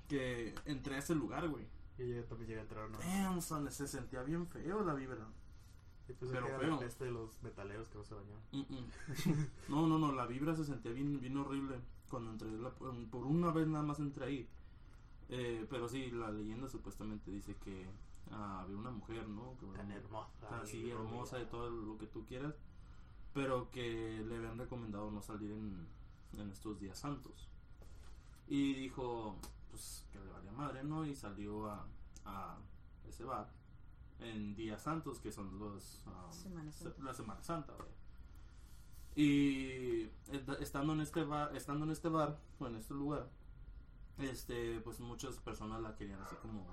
Speaker 3: que entré a ese lugar, güey.
Speaker 1: Y yo también llegué a entrar, ¿no?
Speaker 3: Damn, son, se sentía bien feo la vibra.
Speaker 1: Y pues
Speaker 3: pero
Speaker 1: que era
Speaker 3: feo.
Speaker 1: la peste de los metaleros que no se bañaban.
Speaker 3: Mm, mm. No, no, no, la vibra se sentía bien, bien horrible cuando entré. la- por una vez nada más entré ahí. Eh, pero sí, la leyenda supuestamente dice que ah, había una mujer, ¿no? Que,
Speaker 1: Tan hermosa.
Speaker 3: tan así hermosa
Speaker 1: rubia.
Speaker 3: todo lo que tú quieras. Pero que le habían recomendado no salir en, en estos días santos. Y dijo, pues que le valía madre, ¿no? Y salió a, a ese bar en días santos, que son los... ah,
Speaker 2: Semana
Speaker 3: se-
Speaker 2: Santa.
Speaker 3: la Semana Santa. Y est- estando en este bar, estando en este bar, o en este lugar, este, pues muchas personas la querían así como,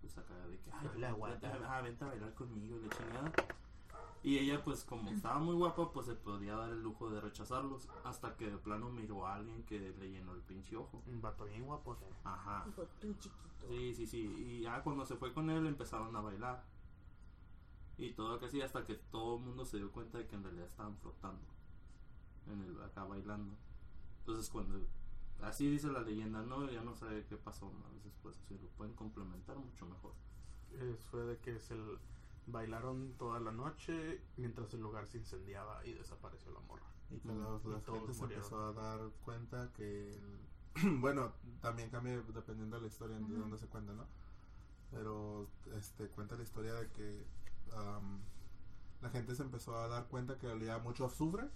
Speaker 3: pues acá de que, ay,
Speaker 1: La
Speaker 3: ah, vente a bailar conmigo y la chingada. Y ella, pues como estaba muy guapa, pues se podía dar el lujo de rechazarlos. Hasta que de plano miró a alguien que le llenó el pinche ojo.
Speaker 1: Un vato bien guapo.
Speaker 3: Ajá.
Speaker 2: Dijo, tú chiquito.
Speaker 3: Sí, sí, sí. Y ya cuando se fue con él empezaron a bailar. Y todo así hasta que todo el mundo se dio cuenta de que en realidad estaban flotando. En el, acá bailando. Entonces cuando... Así dice la leyenda, ¿no? Ya no sabe qué pasó más después. Si lo pueden complementar mucho mejor.
Speaker 1: Eh, fue de que se bailaron toda la noche mientras el lugar se incendiaba y desapareció la morra.
Speaker 4: Y que los-
Speaker 1: y
Speaker 4: la
Speaker 1: todos
Speaker 4: gente se empezó a dar cuenta que... el- bueno, también cambia dependiendo de la historia de
Speaker 2: Ujú.
Speaker 4: dónde se cuenta, ¿no? Pero este cuenta la historia de que am, la gente se empezó a dar cuenta que olía mucho azufre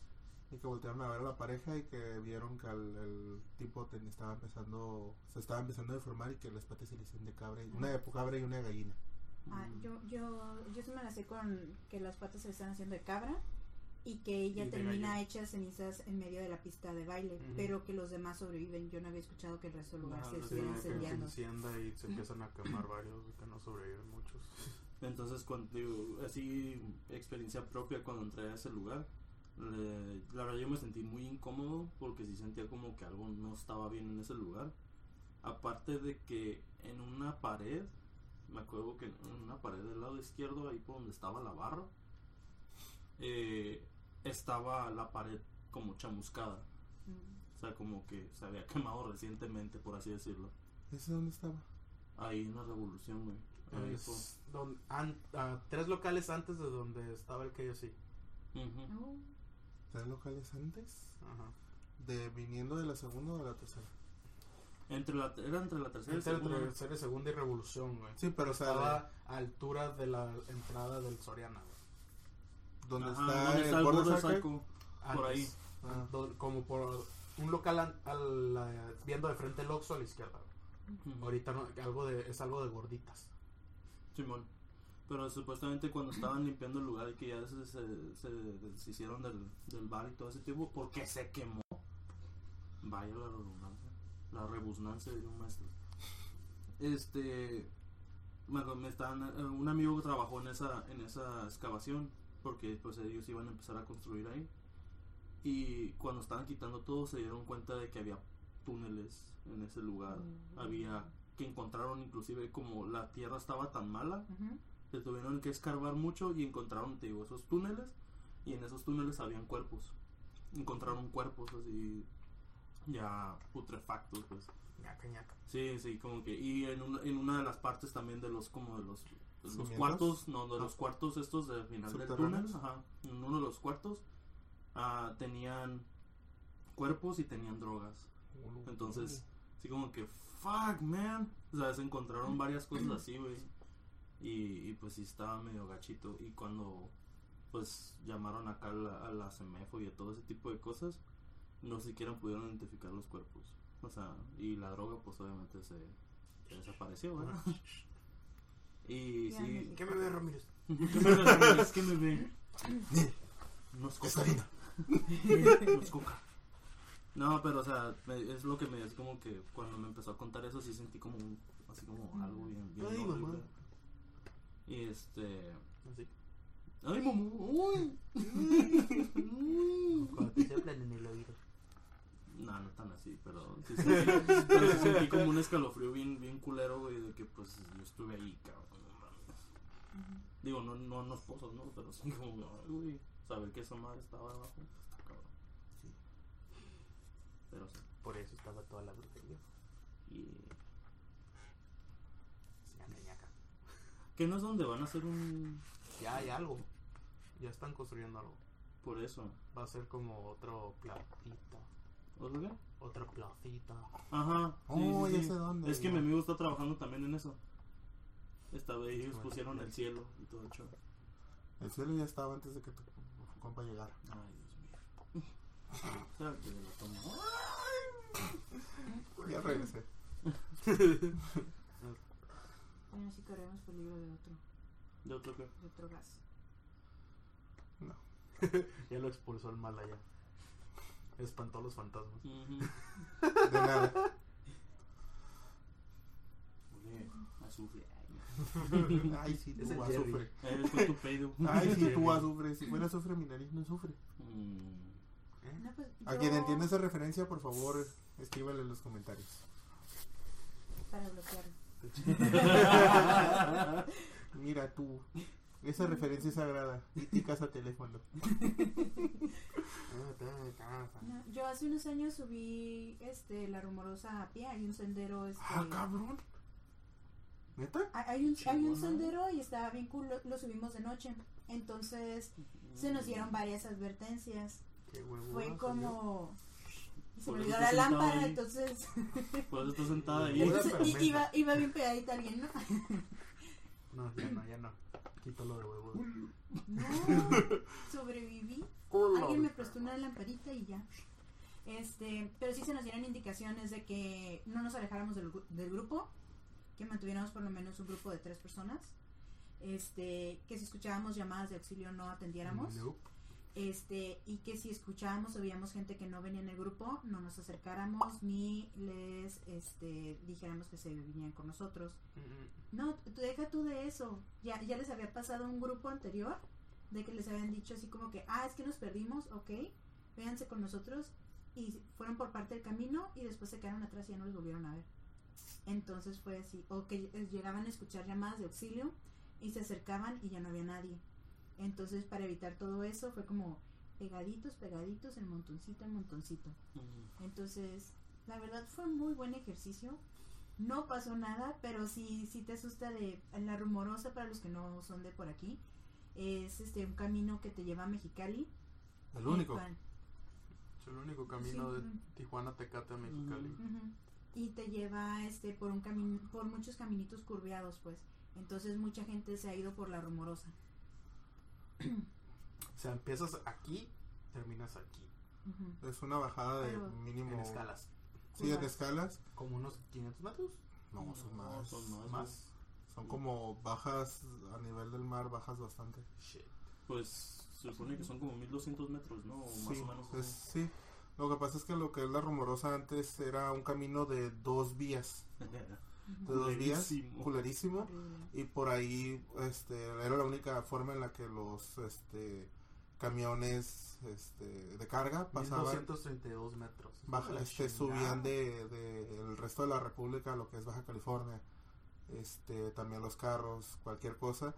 Speaker 4: y que voltearon a ver a la pareja y que vieron que el, el tipo ten- estaba empezando se estaba empezando a deformar y que las patas se le hacían de cabra y, una de cabra y una de gallina
Speaker 2: Ah,
Speaker 3: Mm.
Speaker 2: yo, yo, yo se me la sé con que las patas se le están haciendo de cabra y que ella
Speaker 1: Y
Speaker 2: termina hecha cenizas en medio de la pista de baile, pero que los demás sobreviven. Yo no había escuchado que el resto del lugar
Speaker 3: No,
Speaker 2: se
Speaker 3: no,
Speaker 1: Sí,
Speaker 2: estuviera
Speaker 1: se encienda y se empiezan a quemar varios y que no sobreviven muchos.
Speaker 3: Entonces, cuando digo, así, experiencia propia cuando entré a ese lugar, la verdad yo me sentí muy incómodo porque sí sentía como que algo no estaba bien en ese lugar. Aparte de que en una pared, me acuerdo que en una pared del lado izquierdo, ahí por donde estaba la barra, eh, estaba la pared como chamuscada.
Speaker 2: Mm.
Speaker 3: O sea, como que se había quemado recientemente, por así decirlo.
Speaker 4: ¿ese dónde estaba?
Speaker 3: Ahí en la revolución, güey.
Speaker 1: Es don- an- ah, tres locales antes de donde estaba el KFC.
Speaker 3: Ujú.
Speaker 2: Oh,
Speaker 4: ¿tres locales antes?
Speaker 1: Ajá.
Speaker 4: de viniendo de la segunda o de la tercera
Speaker 3: Entre la, era entre la tercera y
Speaker 1: Entre
Speaker 3: segunda.
Speaker 1: tercera y segunda y revolución, güey.
Speaker 4: sí pero o sea
Speaker 1: Estaba a altura de la entrada del Soriana, güey.
Speaker 4: de- donde
Speaker 3: Ajá,
Speaker 4: está
Speaker 3: ¿dónde
Speaker 4: el
Speaker 3: está el
Speaker 4: Border
Speaker 3: Border
Speaker 4: Circle?
Speaker 3: Circle? Por ahí.
Speaker 4: Ah.
Speaker 1: Como por un local al, la- viendo de frente el Oxxo a la izquierda. güey. Ahorita no, algo de, es algo de gorditas.
Speaker 3: Simón. Pero supuestamente cuando estaban limpiando el lugar y que ya se, se, se deshicieron del, del bar y todo ese tipo, porque se quemó. Vaya la redundancia. La rebusnancia de un maestro. Este. Bueno, me estaban, eh, un amigo trabajó en esa, en esa excavación porque pues ellos iban a empezar a construir ahí. Y cuando estaban quitando todo se dieron cuenta de que había túneles en ese lugar.
Speaker 2: Mm.
Speaker 3: Había que encontraron inclusive como la tierra estaba tan mala
Speaker 2: Ujú.
Speaker 3: se tuvieron que escarbar mucho y encontraron, te digo, esos túneles y en esos túneles habían cuerpos. Encontraron cuerpos así ya putrefactos, pues.
Speaker 1: Ñaca, ñaca.
Speaker 3: Sí, sí, como que y en una, en una de las partes también de los como de los de los cuartos, no, de
Speaker 4: Ah.
Speaker 3: los cuartos estos del final del túnel, ajá, en uno de los cuartos ah, tenían cuerpos y tenían drogas. Entonces, así como que, fuck, man. O sea, se encontraron varias cosas así, güey. Y, y pues sí estaba medio gachito. Y cuando, pues, llamaron acá a la, a la CEMEFO y a todo ese tipo de cosas, no siquiera pudieron identificar los cuerpos. O sea, y la droga, pues, obviamente se, se desapareció, ¿verdad? Y
Speaker 2: Ya,
Speaker 3: sí.
Speaker 1: ¿Qué me ve, Ramírez?
Speaker 3: ¿Qué me ve, Ramírez? ¿Qué me ve? No es
Speaker 4: Es
Speaker 3: coca.
Speaker 4: harina.
Speaker 3: No es coca. No, pero o sea, me- es lo que me es como que cuando me empezó a contar eso sí sentí como un, así como algo bien, bien
Speaker 4: Ay,
Speaker 3: horrible.
Speaker 4: mamá.
Speaker 3: Y este,
Speaker 1: Así.
Speaker 3: ay mamá, uy.
Speaker 1: Cuando te soplan en el oído.
Speaker 3: No, no tan así, pero sí sentí, pero sí sentí como un escalofrío bien, bien culero, güey, de que pues yo estuve ahí, cabrón. Digo, no, no, no esposos, ¿no? Pero sí como, ay, güey, saber que esa madre estaba abajo. Pero sí.
Speaker 1: Por eso estaba toda la brujería.
Speaker 3: Y
Speaker 1: Ñaca, ñaca.
Speaker 3: que no es donde van a hacer un,
Speaker 1: Ya hay algo. Ya están construyendo algo.
Speaker 3: por eso.
Speaker 1: Va a ser como otro placita.
Speaker 3: ¿Otro qué?
Speaker 1: Otra placita.
Speaker 3: Ajá. sí,
Speaker 4: Oh,
Speaker 3: sí,
Speaker 4: ya
Speaker 3: sí.
Speaker 4: sé dónde.
Speaker 3: Es que mi amigo está trabajando también en eso. Esta vez ellos pusieron el cielo y todo el show.
Speaker 4: El cielo ya estaba antes de que tu compa llegara.
Speaker 3: Ay, Dios mío. Claro que lo tomo.
Speaker 4: Ya regresé.
Speaker 2: Bueno, sí corremos peligro de otro,
Speaker 3: ¿De otro qué?
Speaker 2: de otro gas.
Speaker 4: No.
Speaker 1: Ya lo expulsó el mal allá. Espantó a los fantasmas.
Speaker 3: Ujú.
Speaker 4: De nada.
Speaker 3: Azufre.
Speaker 4: Ay, sí, tú azufre. Ay, sí, tú azufre. Si fuera azufre, mi nariz no sufre.
Speaker 3: Mm.
Speaker 1: ¿Eh?
Speaker 2: No, pues,
Speaker 4: A
Speaker 2: yo-
Speaker 4: quien entienda esa referencia, por favor, escríbele en los comentarios.
Speaker 2: Para bloquearlo.
Speaker 4: Mira tú, esa referencia es sagrada. Y ti casa teléfono.
Speaker 2: No, yo hace unos años subí este la rumorosa a pie, hay un sendero este
Speaker 4: Ah, cabrón. ¿Neta?
Speaker 2: hay- un, hay un
Speaker 3: Chingona.
Speaker 2: sendero y estaba bien cool, lo, lo subimos de noche. Entonces se nos dieron varias advertencias.
Speaker 1: Qué huevo.
Speaker 2: Fue como se me olvidó la lámpara,
Speaker 3: ahí.
Speaker 2: entonces,
Speaker 3: Por eso está sentada ahí.
Speaker 2: Entonces
Speaker 1: mensa.
Speaker 2: iba, iba bien pegadita alguien, ¿no?
Speaker 1: No, ya no, ya no. Quito lo de huevo.
Speaker 2: No, sobreviví. Alguien me prestó una lamparita y ya. Este, pero sí se nos dieron indicaciones de que no nos alejáramos del, del grupo, que mantuviéramos por lo menos un grupo de tres personas, este, que si escuchábamos llamadas de auxilio no atendiéramos,
Speaker 1: Nope.
Speaker 2: Este, y que si escuchábamos o veíamos gente que no venía en el grupo, no nos acercáramos ni les, este, dijéramos que se vinieran con nosotros.
Speaker 1: Mm,
Speaker 2: No, tú deja tú de eso. Ya, ya les había pasado un grupo anterior de que les habían dicho así como que, ah, es que nos perdimos, ok, véanse con nosotros. Y fueron por parte del camino y después se quedaron atrás y ya no los volvieron a ver. Entonces fue así. O que eh, llegaban a escuchar llamadas de auxilio y se acercaban y ya no había nadie. Entonces para evitar todo eso fue como pegaditos, pegaditos, en montoncito, en montoncito. Entonces, la verdad fue un muy buen ejercicio. No pasó nada, pero sí, sí te asusta de la rumorosa para los que no son de por aquí. Es este un camino que te lleva a Mexicali.
Speaker 4: El único.
Speaker 2: el
Speaker 1: Es el único camino
Speaker 2: Sí,
Speaker 1: de. Tijuana, Tecate a Mexicali.
Speaker 2: y te lleva este por un camino por muchos caminitos curveados, pues. Entonces mucha gente se ha ido por la rumorosa.
Speaker 1: O sea, empiezas aquí, terminas aquí.
Speaker 4: Es una bajada de
Speaker 2: Pero-
Speaker 4: mínimo.
Speaker 1: En escalas.
Speaker 4: Sí, en escalas.
Speaker 1: Como unos 500 metros.
Speaker 4: No, son
Speaker 3: No,
Speaker 4: más.
Speaker 3: son más.
Speaker 1: Más.
Speaker 4: Son como bajas a nivel del mar, bajas bastante.
Speaker 1: Shit.
Speaker 3: Pues se supone que son como 1200 metros, ¿no? O más
Speaker 4: Sí,
Speaker 3: o menos.
Speaker 4: es- sí. Lo que pasa es que lo que es la rumorosa antes era un camino de dos vías. De dos vías,
Speaker 3: Culerísimo.
Speaker 4: Y por ahí este, era la única forma en la que los este, camiones este, de carga pasaban.
Speaker 1: 1232 metros.
Speaker 4: baja- este, subían de, de el resto de la república a lo que es Baja California. Este también los carros cualquier cosa.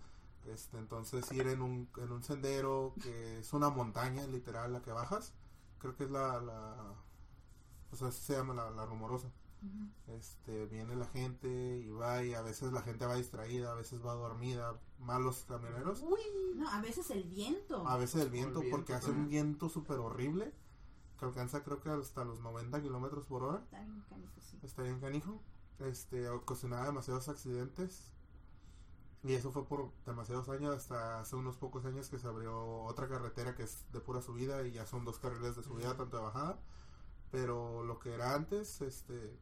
Speaker 4: Este entonces ir en un, en un sendero que es una montaña literal la que bajas creo que es la, la o sea así se llama la, la rumorosa Este viene la gente y va y a veces la gente va distraída a veces va dormida malos camioneros.
Speaker 2: No, a veces el viento.
Speaker 4: a veces el viento,
Speaker 1: viento,
Speaker 4: porque hace un viento súper horrible que alcanza creo que hasta los 90 kilómetros por hora.
Speaker 2: Está bien canijo, sí.
Speaker 4: está bien canijo. Este ocasionaba demasiados accidentes. Y eso fue por demasiados años hasta hace unos pocos años que se abrió otra carretera que es de pura subida y ya son dos carriles de subida tanto de bajada. Pero lo que era antes este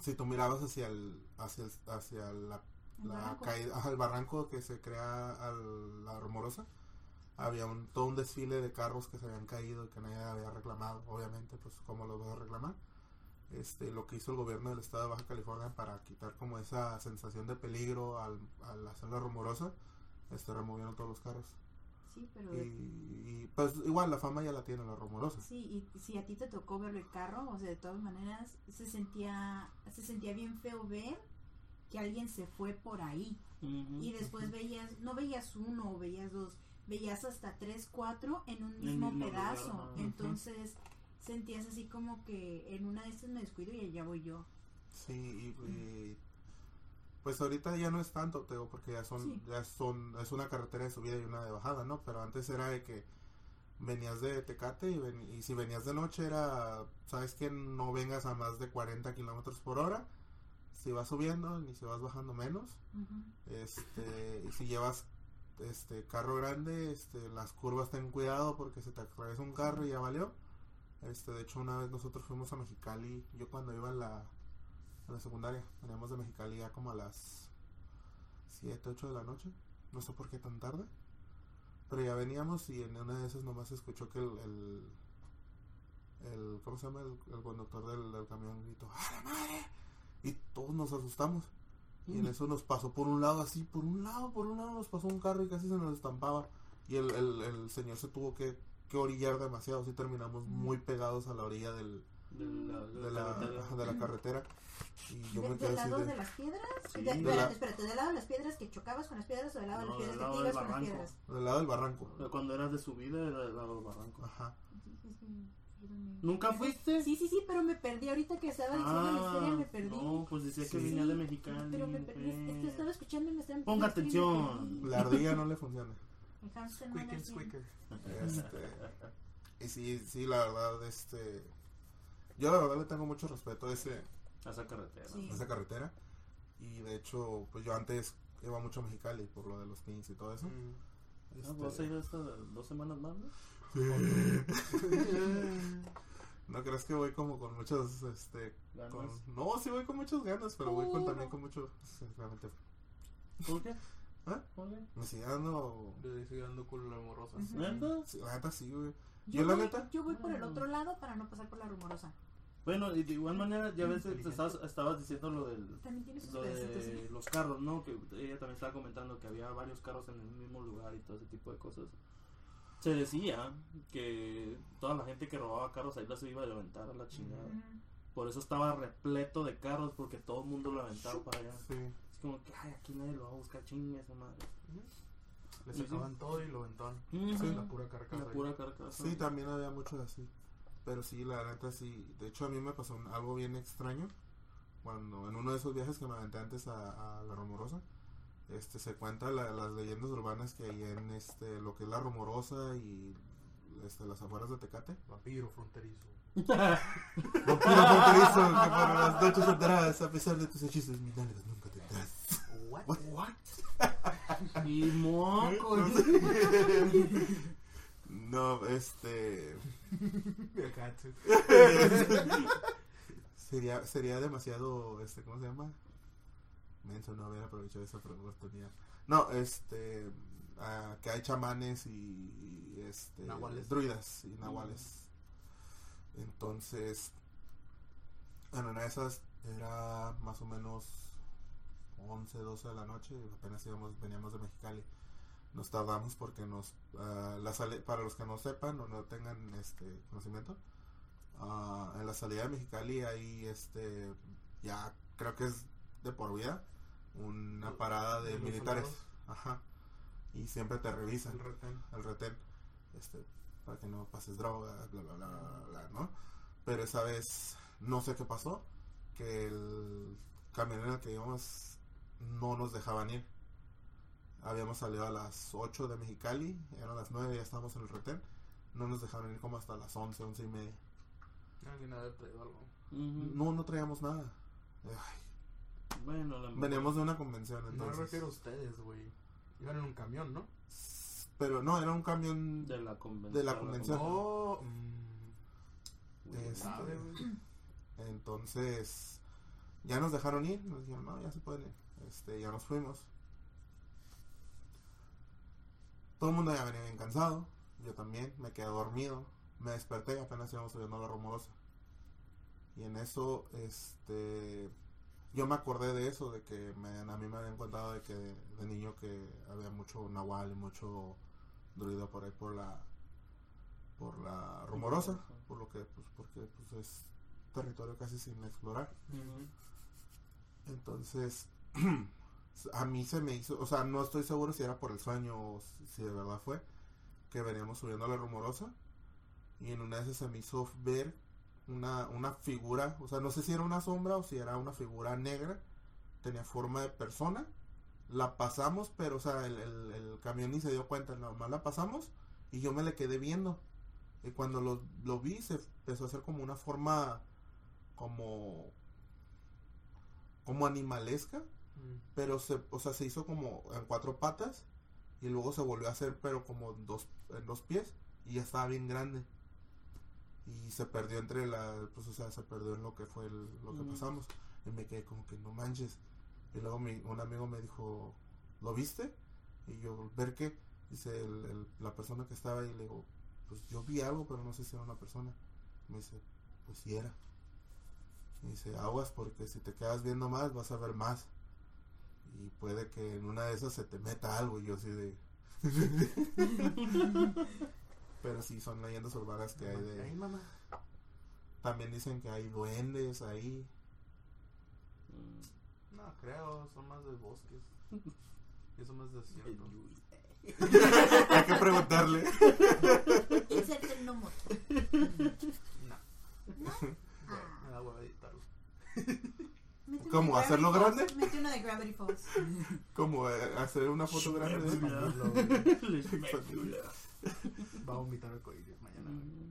Speaker 4: si tú mirabas hacia el hacia el- hacia la, la
Speaker 2: barranco.
Speaker 4: caída el barranco que se crea a la rumorosa había un todo un desfile de carros que se habían caído y que nadie había reclamado obviamente pues cómo los vas a reclamar este lo que hizo el gobierno del estado de Baja California para quitar como esa sensación de peligro al, al hacer la rumorosa este removieron todos los carros
Speaker 2: Sí, pero
Speaker 4: y, y, pues igual la fama ya la tiene la rumorosa
Speaker 2: Sí, y si a ti te tocó ver el carro, o sea, de todas maneras, se sentía, se sentía bien feo ver que alguien se fue por ahí. Y después veías, no veías uno o veías dos, veías hasta tres, cuatro en un mismo
Speaker 3: mismo
Speaker 2: pedazo.
Speaker 3: lugar.
Speaker 2: Entonces sentías así como que en una de estas me descuido y allá voy yo.
Speaker 4: Sí, y, y, pues ahorita ya no es tanto, te digo, porque ya son,
Speaker 2: Sí.
Speaker 4: ya son, es una carretera de subida y una de bajada, ¿no? Pero antes era de que venías de Tecate y, ven- y si venías de noche era, sabes que no vengas a más de 40 kilómetros por hora, si vas subiendo ni si vas bajando menos, este, y si llevas este carro grande, este, las curvas ten cuidado porque se te atraviesa un carro y ya valió. Este, de hecho una vez nosotros fuimos a Mexicali, yo cuando iba en la, en la secundaria, veníamos de Mexicali ya como a las 7, 8 de la noche, no sé por qué tan tarde, pero ya veníamos y en una de esas nomás se escuchó que el, el, el ¿cómo se llama? El, el conductor del, del camión gritó, ¡a la madre! Y todos nos asustamos. Y en eso nos pasó por un lado así, por un lado, por un lado nos pasó un carro y casi se nos estampaba. Y el, el, el señor se tuvo que, que orillar demasiado, así terminamos muy pegados a la orilla del,
Speaker 3: De la, de la carretera.
Speaker 4: ajá, de la carretera. Y yo
Speaker 2: De-
Speaker 4: me quedé
Speaker 2: ¿Del lado
Speaker 4: de...
Speaker 2: de las piedras?
Speaker 3: Sí,
Speaker 2: De-
Speaker 3: de
Speaker 2: espérate,
Speaker 4: la-
Speaker 2: espérate, ¿del lado de las piedras que chocabas con las piedras o del lado de
Speaker 3: No,
Speaker 2: las piedras
Speaker 3: del
Speaker 2: que
Speaker 3: lado
Speaker 2: te
Speaker 3: del
Speaker 2: ibas con las
Speaker 3: barranco.
Speaker 2: piedras?
Speaker 4: Del lado del barranco.
Speaker 3: Cuando eras de subida era del lado del barranco.
Speaker 4: Ajá.
Speaker 3: ¿Nunca fuiste?
Speaker 2: Sí, sí, sí, pero me perdí ahorita que estaba diciendo la historia, me perdí.
Speaker 3: Ah, no, pues decía que
Speaker 4: Sí.
Speaker 3: venía de Mexicali.
Speaker 2: Pero me perdí, es que estaba escuchando y me estaba
Speaker 3: Ponga atención.
Speaker 4: La ardilla no le funciona.
Speaker 1: Squeaker, squeaker.
Speaker 4: Este, y sí, sí, la verdad, este... Yo la verdad le tengo mucho respeto a, ese,
Speaker 3: A esa carretera.
Speaker 2: Sí.
Speaker 4: a esa carretera. Y de hecho, pues yo antes iba mucho a Mexicali por lo de los pins y todo eso.
Speaker 1: Mm.
Speaker 3: Ah,
Speaker 4: Este,
Speaker 3: ¿Vas a ir hasta dos semanas más? no?
Speaker 4: No crees que voy como con muchos, este,
Speaker 3: Ganas.
Speaker 4: con- no, sí voy con muchas ganas, pero voy con, también con mucho, sinceramente,
Speaker 3: ¿Por qué?
Speaker 4: ¿Ah?
Speaker 3: ¿Por qué?
Speaker 4: me sigue dando,
Speaker 1: Le sigue dando culo a la.
Speaker 2: Ujú.
Speaker 3: ¿Neta?
Speaker 4: sí, la neta sí, güey.
Speaker 2: Yo,
Speaker 4: Yo, la neta,
Speaker 2: yo voy por el
Speaker 3: Mm.
Speaker 2: otro lado para no pasar por la rumorosa.
Speaker 3: Bueno, y de igual manera, ya ves, estabas, estabas diciendo lo del lo de
Speaker 2: ¿sí?
Speaker 3: los carros, ¿no? Que ella también estaba comentando que había varios carros en el mismo lugar y todo ese tipo de cosas. Se decía que toda la gente que robaba carros ahí las iba a levantar a la chingada. Por eso estaba repleto de carros porque todo el mundo lo aventaba para allá.
Speaker 4: sí,
Speaker 3: Es como que, ay, aquí nadie lo va a buscar, chingue esa madre.
Speaker 1: Le
Speaker 3: Sí, sí.
Speaker 1: sacaban todo y lo aventaban.
Speaker 3: Ujú.
Speaker 1: La pura carcasa.
Speaker 3: La pura carcasa.
Speaker 4: sí, también había muchos así, pero sí, la neta sí, de hecho a mí me pasó un- algo bien extraño, cuando en uno de esos viajes que me aventé antes a, a La Rumorosa, este, se cuentan la- las leyendas urbanas que hay en, este, lo que es La Rumorosa y, este, las afueras de Tecate.
Speaker 1: Vampiro fronterizo.
Speaker 4: Vampiro fronterizo que para las noches saldrás a pesar de tus hechizos mis nalgas nunca tendrás.
Speaker 1: What?
Speaker 4: What? What?
Speaker 3: Y moco.
Speaker 4: No, este sería sería demasiado este ¿cómo se llama? Menso no haber aprovechado esa oportunidad. No, este ah, que hay chamanes y, y, este
Speaker 1: Nahuales.
Speaker 4: druidas y nahuales. Entonces, bueno, en esas era más o menos 11, 12 de la noche, apenas íbamos, veníamos de Mexicali. Nos tardamos porque nos, ah, la sale- para los que no sepan o no tengan este conocimiento, ah, en la salida de Mexicali hay este, ya creo que es de por vida, una parada de
Speaker 1: ¿De los
Speaker 4: militares. Ajá. Y siempre te revisan
Speaker 1: El retén.
Speaker 4: el retén este para que no pases droga bla bla bla bla, bla, no pero esa vez no sé qué pasó que el camión en el que íbamos no nos dejaban ir habíamos salido a las 8 de Mexicali eran las 9 ya estábamos en el retén no nos dejaron ir como hasta las 11 11 y media
Speaker 1: Alguien ha de haber traído algo.
Speaker 4: No no traíamos nada Ay,
Speaker 3: Bueno, la
Speaker 4: veníamos de una convención
Speaker 1: No me
Speaker 4: entonces
Speaker 1: refiero a ustedes, güey. Iban en un camión, ¿no?
Speaker 4: pero no era un camión
Speaker 3: de la convención.
Speaker 4: De la convención.
Speaker 1: Oh. mm,
Speaker 4: Este. Entonces, ya nos dejaron ir, nos dijeron, no, ya se pueden ir. Este, ya nos fuimos. Todo el mundo ya venía bien cansado, yo también, me quedé dormido, me desperté y apenas íbamos subiendo a la rumorosa. Y en eso, este, yo me acordé de eso, de que me, a mí me habían contado de que de, de niño que había mucho nahual y mucho druido por ahí por la, por la rumorosa, por lo que, pues, porque pues es territorio casi sin explorar. Entonces, a mí se me hizo, o sea, no estoy seguro si era por el sueño o si- de verdad fue, que veníamos subiendo a la rumorosa y en una de esas se me hizo ver una, una figura, o sea, no sé si era una sombra o si era una figura negra, tenía forma de persona, la pasamos, pero, o sea, el, el, camión ni se dio cuenta, nomás la pasamos y yo me le quedé viendo. Y cuando lo, lo vi, se empezó a hacer como una forma, como, como animalesca,
Speaker 1: Mm.
Speaker 4: pero se, o sea, se hizo como en cuatro patas y luego se volvió a hacer, pero como dos, en dos pies y ya estaba bien grande. Y se perdió entre la, pues, o sea, se perdió en lo que fue el- lo que
Speaker 3: Ujú.
Speaker 4: pasamos. Y me quedé como que no manches. Y luego mi, un amigo me dijo, ¿lo viste? Y yo, ¿ver qué? Dice el- el- la persona que estaba ahí, le digo, pues yo vi algo, pero no sé si era una persona. Me dice, pues sí era. Y dice, aguas porque si te quedas viendo más, vas a ver más. Y puede que en una de esas se te meta algo y yo así de... Pero sí, son leyendas urbanas que hay
Speaker 1: Ay,
Speaker 4: de...
Speaker 1: mamá.
Speaker 4: También dicen que hay duendes ahí.
Speaker 3: Mm.
Speaker 1: No creo, son más de bosques. Y eso más desierto.
Speaker 4: hay que preguntarle.
Speaker 2: Inserte el nombre.
Speaker 1: No,
Speaker 2: Ah.
Speaker 1: me da hueva editarlo.
Speaker 4: ¿Cómo, hacerlo grande?
Speaker 2: Mete uno de Gravity Falls.
Speaker 4: Como eh, hacer una foto grande
Speaker 1: güey. Va a vomitar el coiris mañana. güey.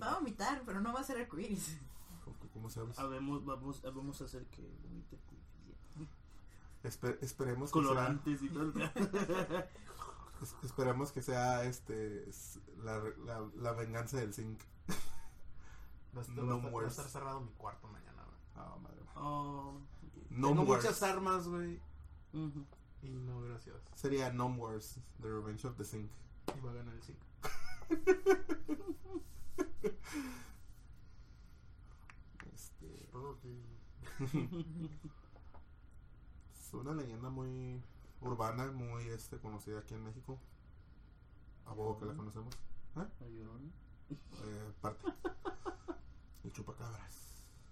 Speaker 2: Va a vomitar, pero no va a ser arcoíris.
Speaker 4: ¿Cómo, cómo sabes?
Speaker 3: Habemos, vamos, vamos a hacer que vomite
Speaker 4: Espe- esperemos que sea,
Speaker 3: colorantes y todo.
Speaker 4: es- esperemos que sea este la, la, la venganza del zinc.
Speaker 1: Va a estar,
Speaker 4: No
Speaker 1: va a estar- va a
Speaker 4: more.
Speaker 1: estar cerrado mi cuarto mañana,
Speaker 4: Ah, madre.
Speaker 3: Oh,
Speaker 4: No
Speaker 1: Tengo
Speaker 4: Wars.
Speaker 1: muchas armas, güey. Y no, gracias.
Speaker 4: Sería No Wars, The Revenge of the Zinc.
Speaker 1: Y va a ganar el 5.
Speaker 4: Este, es una leyenda muy urbana, muy este conocida aquí en México. A huevo que la conocemos.
Speaker 3: La Llorona.
Speaker 4: Eh, parte. El chupacabras.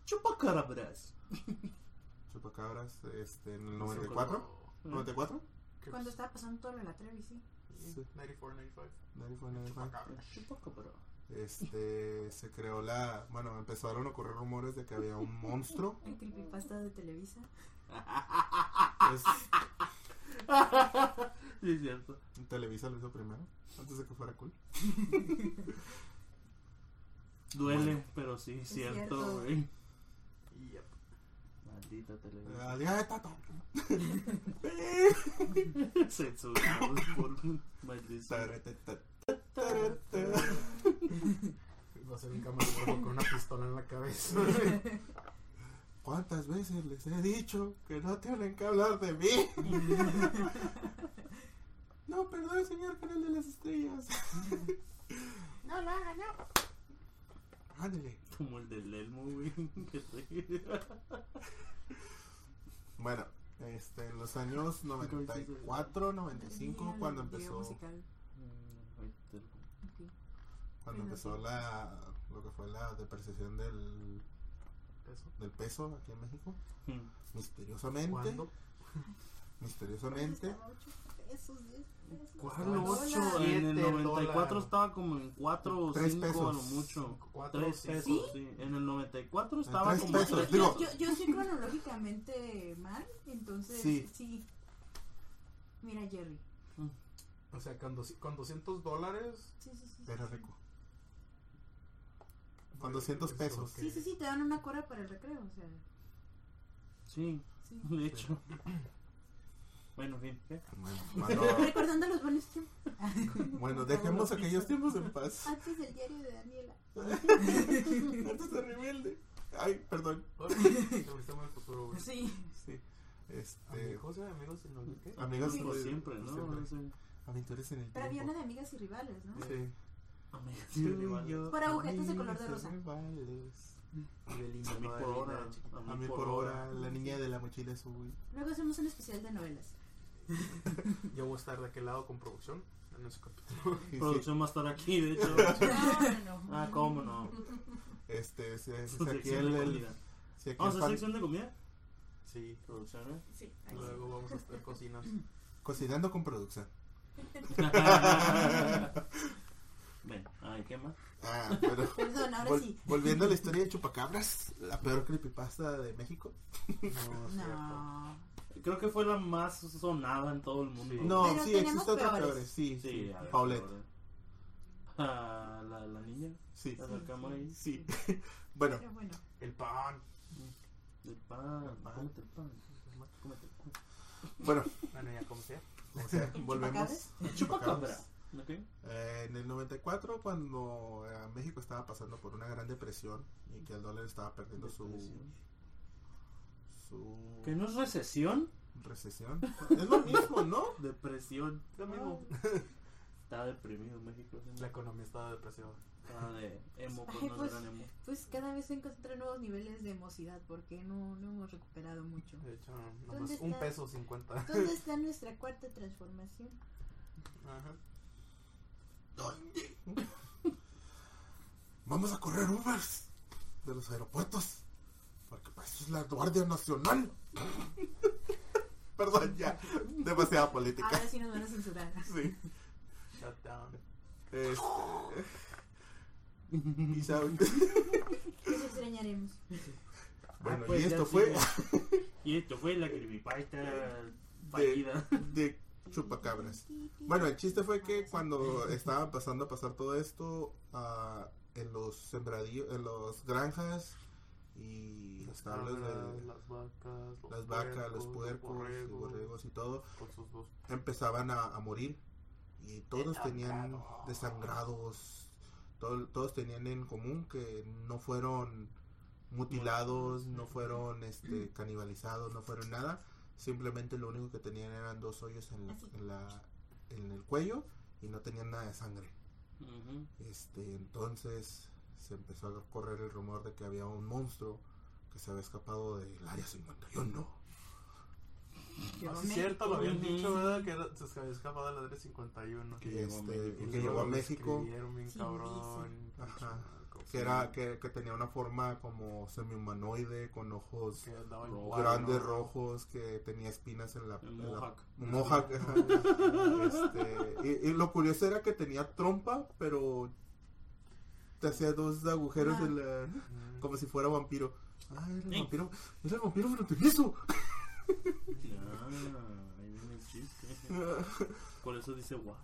Speaker 3: Chupacarabras.
Speaker 4: Chupacabras, este, en el 94. ¿94?
Speaker 2: Cuando estaba pasando todo lo de la Trevi, sí.
Speaker 4: Sí.
Speaker 1: 94, 95.
Speaker 4: Nadie fue, nadie fue.
Speaker 1: Chupacabras.
Speaker 3: Chupacabra.
Speaker 4: Este, se creó la, bueno, empezaron a ocurrir rumores de que había un monstruo.
Speaker 2: El creepypasta de Televisa.
Speaker 4: Es,
Speaker 3: Sí, es cierto.
Speaker 4: Televisa lo hizo primero, antes de que fuera cool.
Speaker 3: Duele, pero sí, es
Speaker 2: cierto.
Speaker 3: cierto, güey. Maldita televisión.
Speaker 4: Tata.
Speaker 3: Censurados por maldición.
Speaker 1: Va a ser un camarógrafo con una pistola en la cabeza.
Speaker 4: ¿Cuántas veces les he dicho que no tienen que hablar de mí? No, perdón, señor canal de las estrellas.
Speaker 1: no lo hagan, no.
Speaker 4: Ándale.
Speaker 3: Como el del Elmo, güey.
Speaker 4: Bueno, este, en los años 94, 95, cuando empezó.
Speaker 3: Mm,
Speaker 4: cuando empezó la, lo que fue la depreciación del, del peso aquí en México,
Speaker 3: Mm.
Speaker 4: misteriosamente,
Speaker 1: ¿Cuándo?
Speaker 4: misteriosamente,
Speaker 2: pesos, diez pesos.
Speaker 3: ¿Cuál
Speaker 1: Estaba en
Speaker 3: 8?
Speaker 1: siete
Speaker 3: En el 94
Speaker 1: dólares.
Speaker 3: estaba como en 4 o
Speaker 4: Tres
Speaker 3: 5 a lo
Speaker 4: pesos.
Speaker 3: mucho.
Speaker 1: Cuatro,
Speaker 3: 3
Speaker 1: sí.
Speaker 3: pesos,
Speaker 2: ¿Sí?
Speaker 3: sí. En el 94 estaba como.
Speaker 4: pesos.
Speaker 2: Yo,
Speaker 3: tres-
Speaker 4: digo-
Speaker 2: yo, yo estoy cronológicamente mal, entonces
Speaker 4: Sí.
Speaker 2: sí. Mira, Jerry.
Speaker 1: O sea, con, doci- con 200 dólares.
Speaker 2: Sí, sí, sí.
Speaker 4: era rico. Con 200
Speaker 1: eso
Speaker 4: pesos.
Speaker 2: Sí, sí, sí, te dan una cora para el recreo, o sea.
Speaker 3: Sí,
Speaker 2: Sí.
Speaker 3: de hecho. Bueno, en fin, ¿qué?
Speaker 4: Bueno, cuando-
Speaker 2: Recordando los buenos tiempos.
Speaker 4: bueno, dejemos aquellos tiempos en paz.
Speaker 2: Antes del diario de Daniela.
Speaker 4: Antes de rebelde. Ay, perdón.
Speaker 1: Estamos en futuro, güey.
Speaker 2: Sí.
Speaker 4: Sí. Este,
Speaker 1: Amigos, eh, amigos, sé qué.
Speaker 4: amigos
Speaker 3: Por
Speaker 4: de-
Speaker 3: siempre, ¿no?
Speaker 4: siempre. Aventuras en el
Speaker 2: Pero había
Speaker 4: tiempo.
Speaker 2: una de amigas y rivales, ¿no?
Speaker 4: Sí.
Speaker 3: Amigas y rivales.
Speaker 4: yo,
Speaker 2: Por agujetas de color de rosa.
Speaker 4: rivales.
Speaker 3: A mí por hora.
Speaker 4: A mí por hora, la niña de la mochila azul.
Speaker 2: Luego hacemos un especial de novelas.
Speaker 1: Yo voy a estar de aquel lado con producción en ese capítulo.
Speaker 4: Sí,
Speaker 3: Producción va a estar aquí, de hecho.
Speaker 2: No, no.
Speaker 3: Ah, ¿cómo no?
Speaker 4: este, si, si
Speaker 3: Su
Speaker 4: aquí el,
Speaker 3: de
Speaker 4: el-
Speaker 3: comida.
Speaker 4: si aquí
Speaker 3: Vamos a sección de comida.
Speaker 1: Sí.
Speaker 3: Producción, ¿eh?
Speaker 2: Sí,
Speaker 1: Luego vamos a hacer cocinas.
Speaker 4: cocinando con producción.
Speaker 3: Ven, ay, ¿qué más?
Speaker 4: Ah, pero
Speaker 2: Perdón, ahora
Speaker 4: vol-
Speaker 2: sí.
Speaker 4: volviendo a la historia de Chupacabras, la peor creepypasta de México.
Speaker 1: No.
Speaker 2: No.
Speaker 3: Creo que fue la más sonada en todo el mundo.
Speaker 1: Sí.
Speaker 4: No,
Speaker 2: Pero
Speaker 4: sí, existe otra peor. Sí,
Speaker 3: Sí,
Speaker 4: sí.
Speaker 3: ver,
Speaker 4: Paulette.
Speaker 3: Ah, la, la niña.
Speaker 4: Sí,
Speaker 3: La acercamos ahí.
Speaker 4: sí. bueno,
Speaker 2: bueno.
Speaker 1: El pan.
Speaker 3: El pan.
Speaker 4: El pan.
Speaker 3: Cómete el pan. Cómete el pan.
Speaker 4: bueno,
Speaker 1: Bueno, ya como sea.
Speaker 4: o sea, volvemos.
Speaker 2: ¿Chupacabras?
Speaker 3: Chupacabra. ¿Ok?
Speaker 4: Eh, en el 94, cuando eh, México estaba pasando por una gran depresión y que el dólar estaba perdiendo su,
Speaker 3: Depresión.
Speaker 4: su
Speaker 3: ¿Que no es recesión?
Speaker 4: recesión, es lo mismo, ¿no?
Speaker 3: Depresión.
Speaker 1: Lo mismo.
Speaker 3: Estaba deprimido México. ¿sí?
Speaker 1: La economía estaba depresiva.
Speaker 3: Estaba de emo,
Speaker 2: Ay,
Speaker 3: pues no
Speaker 2: pues,
Speaker 3: emo.
Speaker 2: Pues cada vez se encuentran nuevos niveles de emocidad porque no, no hemos recuperado mucho.
Speaker 1: De hecho,
Speaker 2: ¿Dónde
Speaker 1: nomás un peso cincuenta.
Speaker 2: ¿Dónde está nuestra cuarta transformación?
Speaker 1: Ajá.
Speaker 4: ¿Dónde? Vamos a correr Ubers de los aeropuertos. Porque para eso es la Guardia Nacional. Perdón, ya. Demasiada política.
Speaker 2: Ahora sí nos van a censurar.
Speaker 4: Sí.
Speaker 1: Shut down.
Speaker 4: Este... Y saben-
Speaker 2: Los extrañaremos.
Speaker 4: Bueno,
Speaker 3: Ah, pues,
Speaker 4: y esto fue
Speaker 3: Y esto fue la creepypasta fallida.
Speaker 4: de, de chupacabras. Bueno, el chiste fue que cuando estaba pasando a pasar todo esto ah, en los sembradíos, en los granjas y
Speaker 1: Las cabras,
Speaker 4: de
Speaker 1: las vacas, los
Speaker 4: las vacas, los
Speaker 1: puercos,
Speaker 4: puercos, y
Speaker 1: borregos,
Speaker 4: borregos y todo, empezaban a, a morir y todos tenían
Speaker 1: Desangrados.
Speaker 4: desangrados, todo- todos tenían en común que no fueron mutilados, no fueron este, canibalizados, no fueron nada, simplemente lo único que tenían eran dos hoyos en, la, en, la- en el cuello y no tenían nada de sangre.
Speaker 3: Ujú.
Speaker 4: Este, entonces se empezó a correr el rumor de que había un monstruo que se había escapado del área 51.
Speaker 2: Llegó
Speaker 1: Ah,
Speaker 2: a
Speaker 1: sí, es cierto, lo habían dicho, ¿verdad? Que se había escapado de la área 51.
Speaker 4: Que,
Speaker 3: llegó a
Speaker 4: este,
Speaker 3: México.
Speaker 4: que
Speaker 1: Y
Speaker 4: llegó a
Speaker 1: lo
Speaker 4: México.
Speaker 1: bien
Speaker 2: Sí,
Speaker 1: cabrón.
Speaker 4: Ajá. Que era que, que tenía una forma como semi-humanoide con ojos
Speaker 3: Rojo.
Speaker 4: grandes
Speaker 1: ¿no?
Speaker 4: rojos que tenía espinas en la,
Speaker 3: El
Speaker 4: en
Speaker 3: mohawk.
Speaker 4: Este, y, y lo curioso era que tenía trompa pero te hacía dos agujeros en la como si fuera vampiro ah era el vampiro era el vampiro fronterizo
Speaker 3: ahí viene el chiste. Por eso dice what.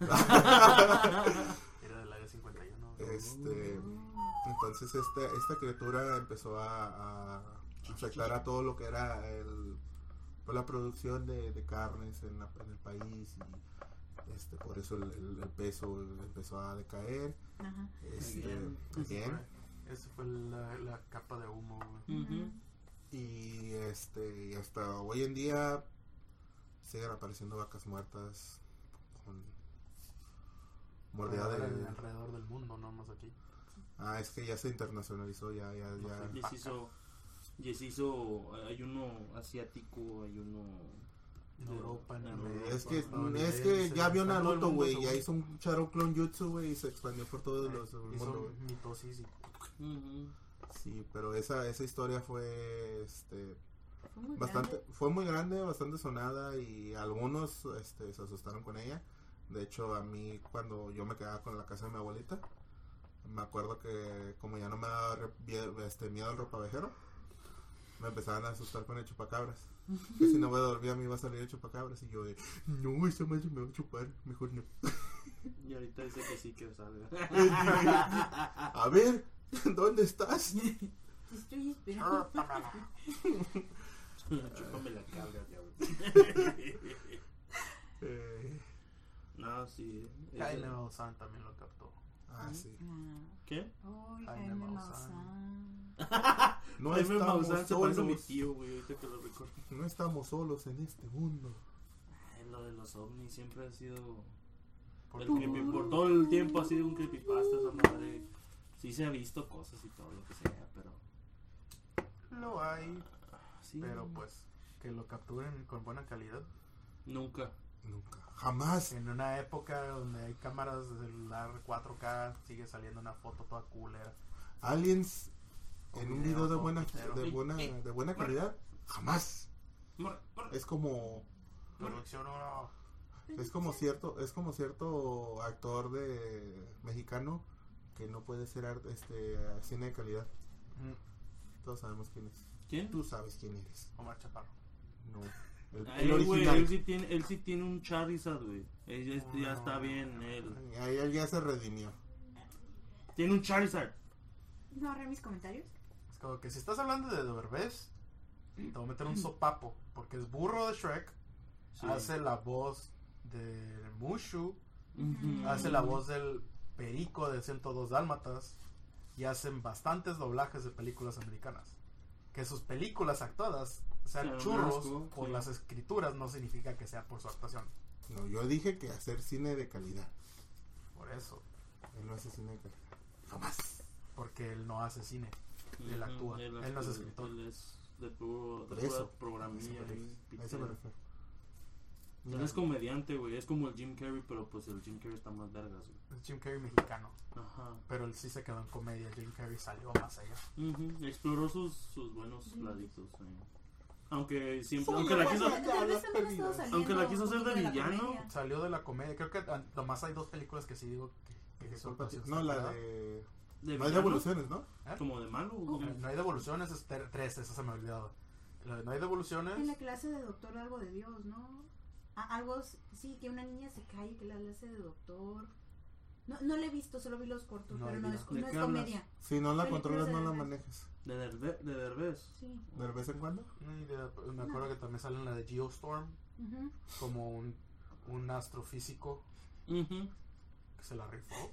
Speaker 1: Era del área 51.
Speaker 4: Este entonces esta esta criatura empezó a, a afectar a todo lo que era el pues, la producción de, de carnes en, la- en el país y este por eso el, el- el peso empezó a decaer
Speaker 2: Ajá.
Speaker 4: este
Speaker 3: Bien.
Speaker 4: bien
Speaker 1: Esa fue la, la capa de humo.
Speaker 3: Ujú.
Speaker 4: y este y hasta hoy en día siguen apareciendo vacas muertas con
Speaker 1: en-
Speaker 4: de
Speaker 1: alrededor del mundo, no más aquí.
Speaker 4: ah es que ya se internacionalizó ya ya ya
Speaker 3: Y se hizo, y se hizo, hay uno asiático, hay uno...
Speaker 1: En
Speaker 3: de-
Speaker 1: Europa, en América.
Speaker 4: es que
Speaker 1: estadounidense,
Speaker 4: es que ya vio Naruto güey ya hizo un Charo Clone Jutsu güey y se expandió por todo los, el
Speaker 1: Hizo mitosis y
Speaker 4: sí pero esa esa historia fue este
Speaker 2: Fue muy
Speaker 4: bastante
Speaker 2: grande.
Speaker 4: fue muy grande bastante sonada y algunos este, se asustaron con ella de hecho a mí cuando yo me quedaba con la casa de mi abuelita me acuerdo que como ya no me daba este, miedo al ropavejero me empezaban a asustar con el chupacabras que si no me dormía me iba a salir el chupacabras y yo de no esa madre me va a chupar mejor no
Speaker 3: Y ahorita dice que sí que salga.
Speaker 4: a ver ¿dónde estás?
Speaker 2: Te estoy esperando.
Speaker 3: Chúpame la cabra.
Speaker 4: Eh,
Speaker 3: No, sí.
Speaker 1: Jaime Maussan también lo captó.
Speaker 4: ah sí
Speaker 2: Ah.
Speaker 3: ¿Qué?
Speaker 2: Ay,
Speaker 1: Jaime Maussan.
Speaker 4: No
Speaker 3: Jaime
Speaker 4: estamos
Speaker 3: Maussan se parece a mi
Speaker 4: solos
Speaker 3: tío, güey, ahorita que lo recuerdo.
Speaker 4: no estamos solos en este mundo
Speaker 3: Ay, lo de los ovnis siempre ha sido...
Speaker 1: Por
Speaker 3: El
Speaker 1: todo.
Speaker 3: creepy- por todo el tiempo ha sido un creepypasta esa madre. Sí se ha visto cosas y todo lo que sea, pero...
Speaker 1: Lo hay,
Speaker 3: Sí.
Speaker 1: pero pues que lo capturen con buena calidad.
Speaker 3: Nunca.
Speaker 4: Nunca jamás
Speaker 1: En una época donde hay cámaras de celular 4K, sigue saliendo una foto toda culera.
Speaker 4: aliens en un
Speaker 1: video
Speaker 4: de buena de buena de buena calidad jamás es como
Speaker 1: Producción oro.
Speaker 4: es como cierto es como cierto actor de mexicano que no puede ser art- este cine de calidad todos sabemos quién es
Speaker 3: ¿Quién?
Speaker 4: tú sabes quién eres
Speaker 1: Omar Chaparro.
Speaker 4: no el,
Speaker 3: Ay, él sí tiene, él sí tiene un Charizard, güey. Él ya, está bien, él.
Speaker 4: Ahí él ya se redimió
Speaker 3: Tiene un Charizard.
Speaker 2: No agarré mis comentarios.
Speaker 1: Es como que si estás hablando de Derbez, te voy a meter un sopapo. Porque es burro de Shrek,
Speaker 3: Sí.
Speaker 1: hace la voz de Mushu, hace la voz del Perico de 102 Dálmatas y hacen bastantes doblajes de películas americanas. Que sus películas actuadas ser
Speaker 3: un
Speaker 1: churros
Speaker 3: asco,
Speaker 1: por
Speaker 3: sí.
Speaker 1: las escrituras no significa que sea por su actuación.
Speaker 4: No, yo dije que hacer cine de calidad.
Speaker 1: Por eso.
Speaker 4: Él no hace cine de calidad. Jamás.
Speaker 1: Porque él no hace cine. Él actúa. Él no es escritor.
Speaker 3: Él es de puro, de
Speaker 4: eso. A eso
Speaker 3: programilla.
Speaker 4: me refiero. A eso
Speaker 3: pitero.
Speaker 4: me refiero.
Speaker 3: Él es comediante, güey. Es como el Jim Carrey, pero pues el Jim Carrey está más vergas, güey.
Speaker 1: Es Jim Carrey mexicano.
Speaker 3: Ajá.
Speaker 1: Pero él sí se quedó en comedia. Jim Carrey salió más allá.
Speaker 3: Ujú, Exploró sus, sus buenos laditos. eh. Aunque siempre.
Speaker 4: Sí,
Speaker 3: aunque la quiso. Aunque la quiso hacer de villano.
Speaker 2: comedia.
Speaker 1: Salió de la comedia. Creo que ah, nomás hay dos películas que sí digo que, que son
Speaker 4: No, la de.
Speaker 3: De
Speaker 4: No hay devoluciones, ¿no?
Speaker 3: Como de malo.
Speaker 1: Eh, No hay devoluciones, es ter- tres, eso se me ha olvidado. La de No hay devoluciones.
Speaker 2: En la clase de doctor algo de Dios, ¿no? Ah, algo, sí, que una niña se cae, que la clase de doctor. No, no la he visto, solo vi los cortos,
Speaker 1: No
Speaker 2: pero no es,
Speaker 3: ¿De
Speaker 2: no es comedia.
Speaker 4: Si no la controlas, no la manejes.
Speaker 3: De, Derbe, de Derbez.
Speaker 2: Sí.
Speaker 4: De vez en cuando.
Speaker 1: Ni idea, Me acuerdo que también sale en la de Geostorm.
Speaker 2: Ujú.
Speaker 1: Como un, un astrofísico que se la rifó.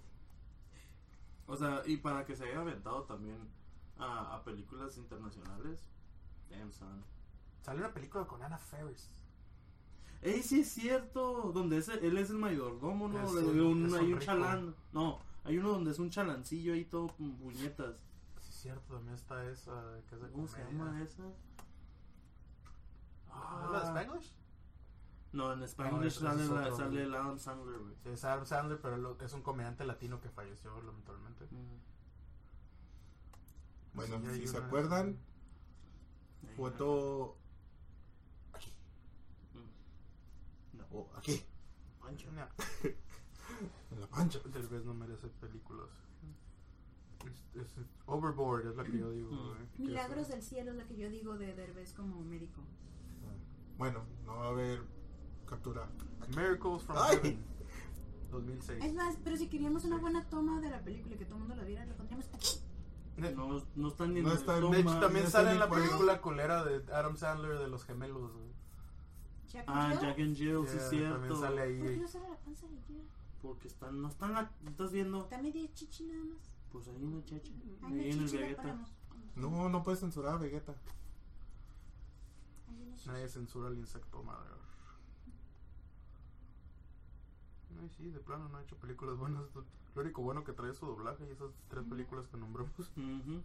Speaker 3: O sea, y para que se haya aventado también a, a películas internacionales. Damn, son.
Speaker 1: Sale una película con Anna Ferris.
Speaker 3: ¡Ey, sí es cierto! Donde es, él es el mayordomo, ¿no?
Speaker 1: Es
Speaker 3: De-
Speaker 1: un-
Speaker 3: de un-
Speaker 1: es un
Speaker 3: hay un chalán. No, hay uno donde es un chalancillo ahí todo con puñetas.
Speaker 1: Cierto, también está esa que es de
Speaker 3: ¿Cómo se
Speaker 1: comedia.
Speaker 3: llama esa?
Speaker 1: ¿Es la de Spanglish?
Speaker 3: No, en
Speaker 1: No,
Speaker 3: Spanglish
Speaker 1: ese
Speaker 3: sale,
Speaker 1: es
Speaker 3: la-
Speaker 1: otro,
Speaker 3: sale
Speaker 1: güey.
Speaker 3: el Adam Sandler, güey.
Speaker 1: Sí, es Adam Sandler, pero lo- es un comediante latino que falleció lamentablemente.
Speaker 3: Mm.
Speaker 4: Bueno,
Speaker 1: Sí, hay
Speaker 4: si se
Speaker 1: una-
Speaker 4: acuerdan,
Speaker 3: Ahí,
Speaker 4: foto aquí.
Speaker 3: No.
Speaker 4: O aquí.
Speaker 3: Pancho.
Speaker 1: No,
Speaker 4: En la pancha.
Speaker 1: Del vez no merece películas. Es, es- Overboard es la que yo digo. Que
Speaker 2: Milagros del cielo es la que yo digo de Derbez como médico.
Speaker 4: Bueno, no va a haber captura.
Speaker 1: Miracles from
Speaker 4: Ay.
Speaker 1: Heaven. 2006.
Speaker 2: Es más, pero si queríamos una buena toma de la película y que todo el mundo la viera, la pondríamos aquí.
Speaker 3: No, no están ni
Speaker 4: No
Speaker 3: en
Speaker 4: está en-
Speaker 1: De hecho,
Speaker 3: toma.
Speaker 1: también
Speaker 4: ya
Speaker 1: sale en la película culera de Adam Sandler de los gemelos. güey.
Speaker 2: Jack
Speaker 3: Ah,
Speaker 2: and Jill.
Speaker 3: Jack and Jill, sí
Speaker 1: Yeah,
Speaker 3: es cierto.
Speaker 1: También sale
Speaker 2: ¿Por qué
Speaker 1: ahí.
Speaker 2: no sale la panza de Jill?
Speaker 3: Porque están, no están, la, ¿estás viendo?
Speaker 2: Está medio chichi nada más.
Speaker 3: Pues ahí en el cheche.
Speaker 2: Ay,
Speaker 3: Ahí en el
Speaker 2: chichi la
Speaker 3: Vegeta.
Speaker 2: ponemos.
Speaker 4: No, no puedes censurar a Vegeta.
Speaker 2: Ay, una chichi.
Speaker 1: Nadie censura el insecto madre. Ay, sí, de plano no ha hecho películas buenas. Lo único bueno que trae es su doblaje y esas tres películas que nombramos.
Speaker 3: Ujú.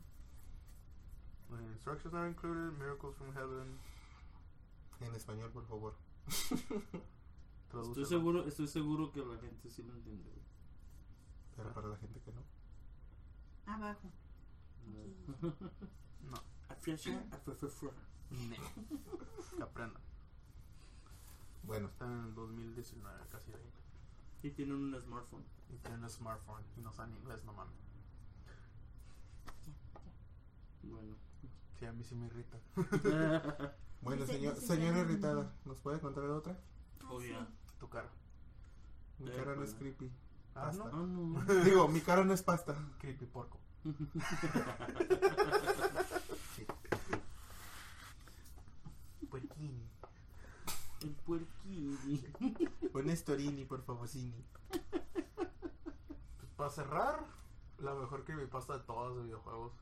Speaker 1: Eh, Instructions are included, Miracles from Heaven.
Speaker 4: En español, por favor.
Speaker 3: Estoy
Speaker 1: tradúcelo.
Speaker 3: seguro, estoy seguro que la gente sí lo entiende. güey.
Speaker 4: Pero para la gente que no.
Speaker 2: Abajo.
Speaker 1: No, que aprendan.
Speaker 4: Bueno,
Speaker 1: Está en el 2019, casi ahí.
Speaker 3: Y tienen un smartphone.
Speaker 1: Y tiene un smartphone y no sabe inglés, no mames.
Speaker 3: Bueno.
Speaker 1: Sí, a mí sí me irrita.
Speaker 4: bueno, señor, señora irritada, ¿nos puede contar otra?
Speaker 3: oh, ya.
Speaker 1: Tu cara.
Speaker 4: Mi
Speaker 3: Eh,
Speaker 4: cara no
Speaker 3: pues.
Speaker 4: es creepy.
Speaker 1: Ah,
Speaker 4: Basta.
Speaker 1: no.
Speaker 3: Ah, no.
Speaker 4: Digo, mi cara no es pasta.
Speaker 1: Creepy porco. Puerquini.
Speaker 3: El puerquini.
Speaker 4: Un storini, por favor, Cini.
Speaker 1: Pues para cerrar, la mejor creepypasta de todas de videojuegos.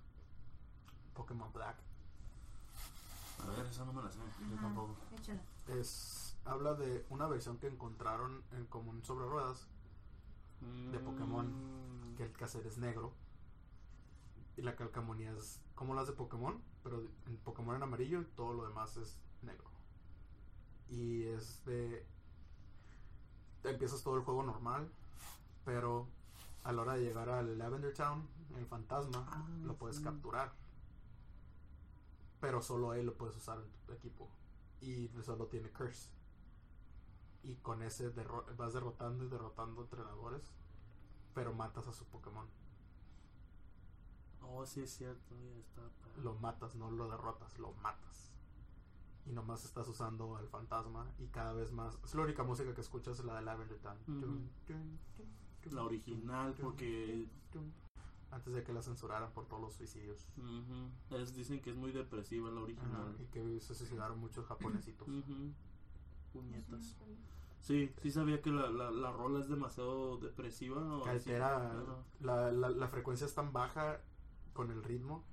Speaker 1: Pokémon Black.
Speaker 3: A ver, esa no me la sé. Yo tampoco.
Speaker 2: Échala.
Speaker 1: Es, habla de una versión que encontraron en común sobre ruedas. De Pokémon. Que el caser es negro. Y la calcamonía es como las de Pokémon. Pero en Pokémon en amarillo y todo lo demás es negro. Y es de... Empiezas todo el juego normal. Pero a la hora de llegar al Lavender Town, el fantasma,
Speaker 3: Ah,
Speaker 1: lo puedes
Speaker 3: sí.
Speaker 1: capturar. Pero solo él lo puedes usar en tu equipo. Y solo tiene curse. Y con ese derro- vas derrotando y derrotando entrenadores. Pero matas a su Pokémon.
Speaker 3: Oh, sí es cierto. Ya está.
Speaker 1: Lo matas, no lo derrotas, lo matas. Y nomás estás usando al fantasma. Y cada vez más. Es la única música que escuchas es la de Lavender Town.
Speaker 3: La original, porque.
Speaker 1: Antes de que la censuraran por todos los suicidios.
Speaker 3: es, dicen que es muy depresiva la
Speaker 1: Ajá,
Speaker 3: original.
Speaker 1: y que se suicidaron muchos japonesitos.
Speaker 3: Puñetas. Sí, sí sabía que la, la, la rola es demasiado depresiva. o
Speaker 1: que
Speaker 3: así.
Speaker 1: altera la, la, la frecuencia es tan baja con el ritmo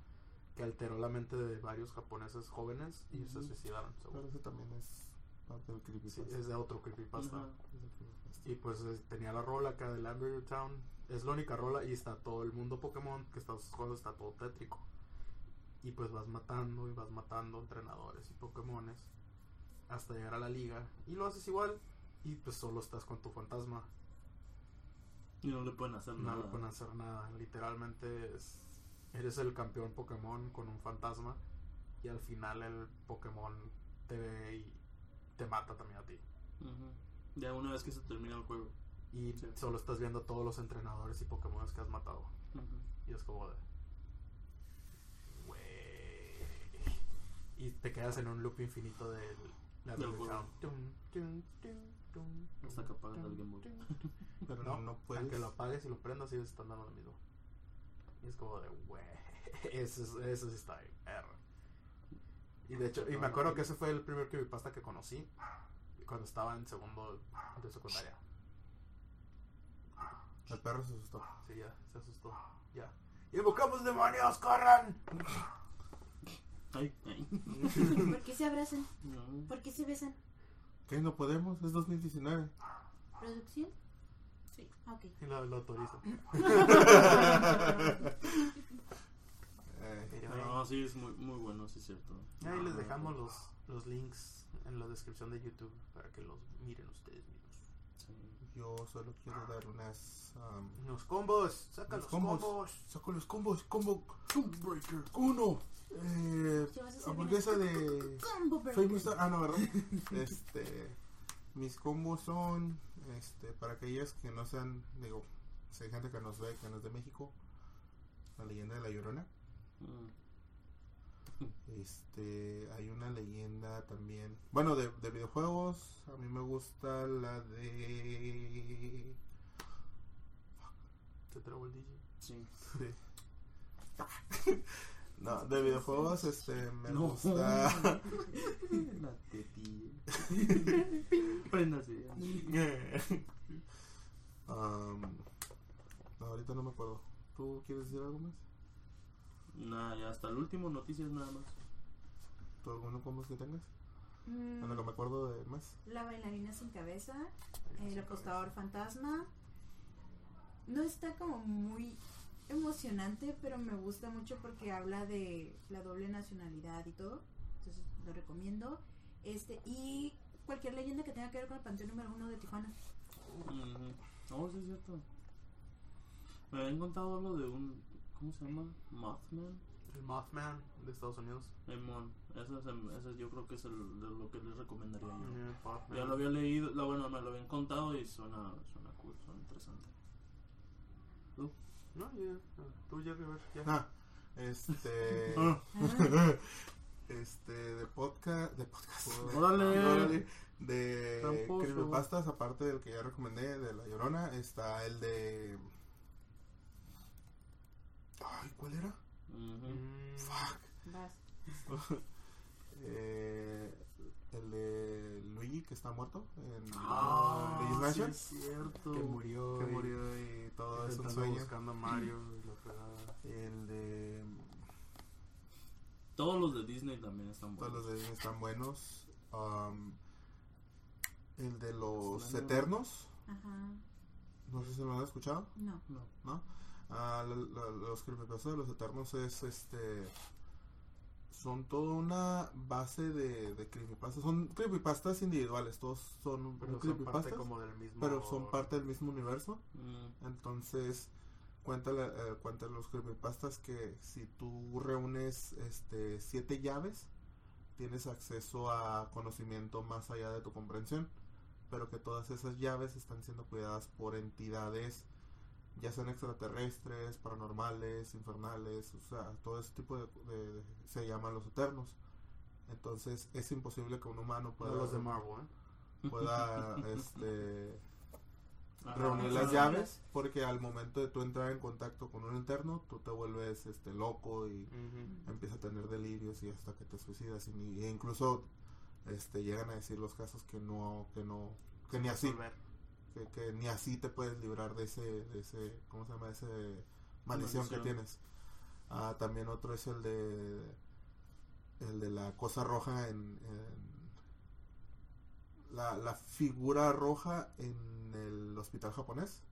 Speaker 1: que alteró la mente de varios japoneses jóvenes y se
Speaker 4: Ujú.
Speaker 1: suicidaron.
Speaker 4: Pero ese también es parte del
Speaker 1: Sí,
Speaker 4: creepypasta.
Speaker 1: es de otro creepypasta.
Speaker 4: Creepypasta.
Speaker 1: Y pues eh, tenía la rola acá de Lambertville Town. Es la única rola y está todo el mundo Pokémon que estás jugando, está todo tétrico. Y pues vas matando y vas matando entrenadores y Pokémones hasta llegar a la liga. Y lo haces igual y pues solo estás con tu fantasma.
Speaker 3: Y no le pueden hacer
Speaker 1: No
Speaker 3: nada.
Speaker 1: le pueden hacer nada. Literalmente es, eres el campeón Pokémon con un fantasma y al final el Pokémon te ve y te mata también a ti.
Speaker 3: Ya una vez que se termina el juego.
Speaker 1: Y
Speaker 3: Sí.
Speaker 1: solo estás viendo a todos los entrenadores y Pokémon que has matado. Y es como de. Y te quedas en un loop infinito del. La tum, tum,
Speaker 3: Hasta que apagas
Speaker 1: tum,
Speaker 3: el Game Boy.
Speaker 1: tum,
Speaker 4: Pero
Speaker 1: No,
Speaker 4: no, no puedes.
Speaker 1: Aunque lo apagues y lo prendas, sigues están dando lo mismo. Y es como de, güey. Eso, es- eso sí está bien, perro. Y de hecho, y me acuerdo que ese fue el primer creepypasta que conocí cuando estaba en segundo de secundaria.
Speaker 4: El perro se asustó.
Speaker 1: Sí, ya, se asustó. Ya. ¡Invocamos demonios! ¡Corran!
Speaker 3: Ay, ay.
Speaker 2: ¿Por qué se abrazan?
Speaker 3: No.
Speaker 2: ¿Por qué se besan?
Speaker 4: ¿Qué? ¿No podemos? Es 2019.
Speaker 2: ¿Producción? Sí. Ok.
Speaker 1: Y lo, lo autorizo.
Speaker 4: Eh,
Speaker 3: No, sí, es muy, muy bueno, sí es cierto.
Speaker 1: Ahí les dejamos los, los links en la descripción de YouTube para que los miren ustedes mismos.
Speaker 3: Sí.
Speaker 4: Yo solo quiero dar unas. um,
Speaker 1: Los combos, saca
Speaker 4: Los
Speaker 1: los,
Speaker 4: combos.
Speaker 1: combos.
Speaker 4: saco los combos. Combo. Breaker. Uno. Eh, hamburguesa de.
Speaker 2: Combo Burger.
Speaker 4: Famous Star- Ah, no, ¿verdad? este. Mis combos son. Este, para aquellas que no sean. Digo, si hay gente que nos ve que no es de México. La leyenda de la llorona.
Speaker 3: Mm.
Speaker 4: Este, hay una leyenda también. Bueno, de, de videojuegos, a mí me gusta la de.
Speaker 1: Se trabó el DJ.
Speaker 3: Sí.
Speaker 4: No, de videojuegos, este, me
Speaker 3: No.
Speaker 4: gusta.
Speaker 3: La. Préndase.
Speaker 4: Um, no, ahorita no me acuerdo. ¿Tú quieres decir algo más?
Speaker 3: Nada, ya hasta el último, noticias nada más.
Speaker 4: ¿Tú alguno combos que tengas?
Speaker 2: Mm,
Speaker 4: lo que me acuerdo de más.
Speaker 2: La bailarina sin cabeza. El apostador fantasma. No está como muy emocionante, pero me gusta mucho porque habla de la doble nacionalidad y todo. Entonces lo recomiendo. Este, y cualquier leyenda que tenga que ver con el panteón número uno de Tijuana.
Speaker 3: Ujú. Oh, sí es cierto. Me habían contado algo de un. ¿Cómo se llama? Mothman.
Speaker 1: El Mothman de Estados Unidos.
Speaker 3: El Mon. Ese, es el- ese yo creo que es el, de lo que les recomendaría yo.
Speaker 1: Eh.
Speaker 3: Ya lo había leído, la, bueno, me lo habían contado y suena, suena cool, suena interesante. ¿Tú?
Speaker 1: No, ya. Tú ya, River, ya.
Speaker 4: Ah, este.
Speaker 3: Ah.
Speaker 4: este, de podcast. De podcast.
Speaker 3: Órale.
Speaker 4: Órale. De creepypastas, aparte del que ya recomendé, de La Llorona, está el de. Ay, ¿cuál era?
Speaker 3: Ujú.
Speaker 1: Mm,
Speaker 4: Fuck.
Speaker 2: Vas.
Speaker 4: Eh, el de Luigi que está muerto en
Speaker 3: Ah,
Speaker 4: Luigi's
Speaker 3: sí es cierto.
Speaker 1: que murió.
Speaker 4: que
Speaker 1: y-
Speaker 4: murió y todo es un sueño.
Speaker 1: buscando a Mario y.
Speaker 4: El de.
Speaker 3: Todos los de Disney también están
Speaker 4: Todos
Speaker 3: buenos.
Speaker 4: los de Disney están buenos. Um, el de los. Eternos.
Speaker 2: Ajá.
Speaker 4: No sé si lo han escuchado.
Speaker 2: No.
Speaker 3: No.
Speaker 4: ¿no? Ah, la- la- los creepypastas de los Eternos es este. Son toda una base de, de creepypastas. Son creepypastas individuales, todos son
Speaker 1: Pero son
Speaker 4: creepypastas,
Speaker 1: parte como del mismo.
Speaker 4: pero son parte del mismo universo.
Speaker 3: Mm,
Speaker 4: Entonces, cuéntale, eh, cuéntale los creepypastas que si tú reúnes este siete llaves, tienes acceso a conocimiento más allá de tu comprensión, pero que todas esas llaves están siendo cuidadas por entidades, ya sean extraterrestres, paranormales, infernales, o sea, todo ese tipo de, de- de- se llaman los eternos. Entonces, es imposible que un humano
Speaker 1: No
Speaker 4: pueda,
Speaker 1: los de Marvel, ¿eh?
Speaker 4: pueda este, reunir las llaves porque al momento de tú entrar en contacto con un interno tú te vuelves este loco y
Speaker 1: Ujú.
Speaker 4: empiezas a tener delirios y hasta que te suicidas y, ni- e incluso este llegan a decir los casos que no que no que ni así. Que, que ni así te puedes librar de ese de ese cómo se llama ese maldición que
Speaker 3: Maldición.
Speaker 4: tienes Ah, también otro es el de el de la cosa roja en, en- la, la figura roja en el hospital japonés.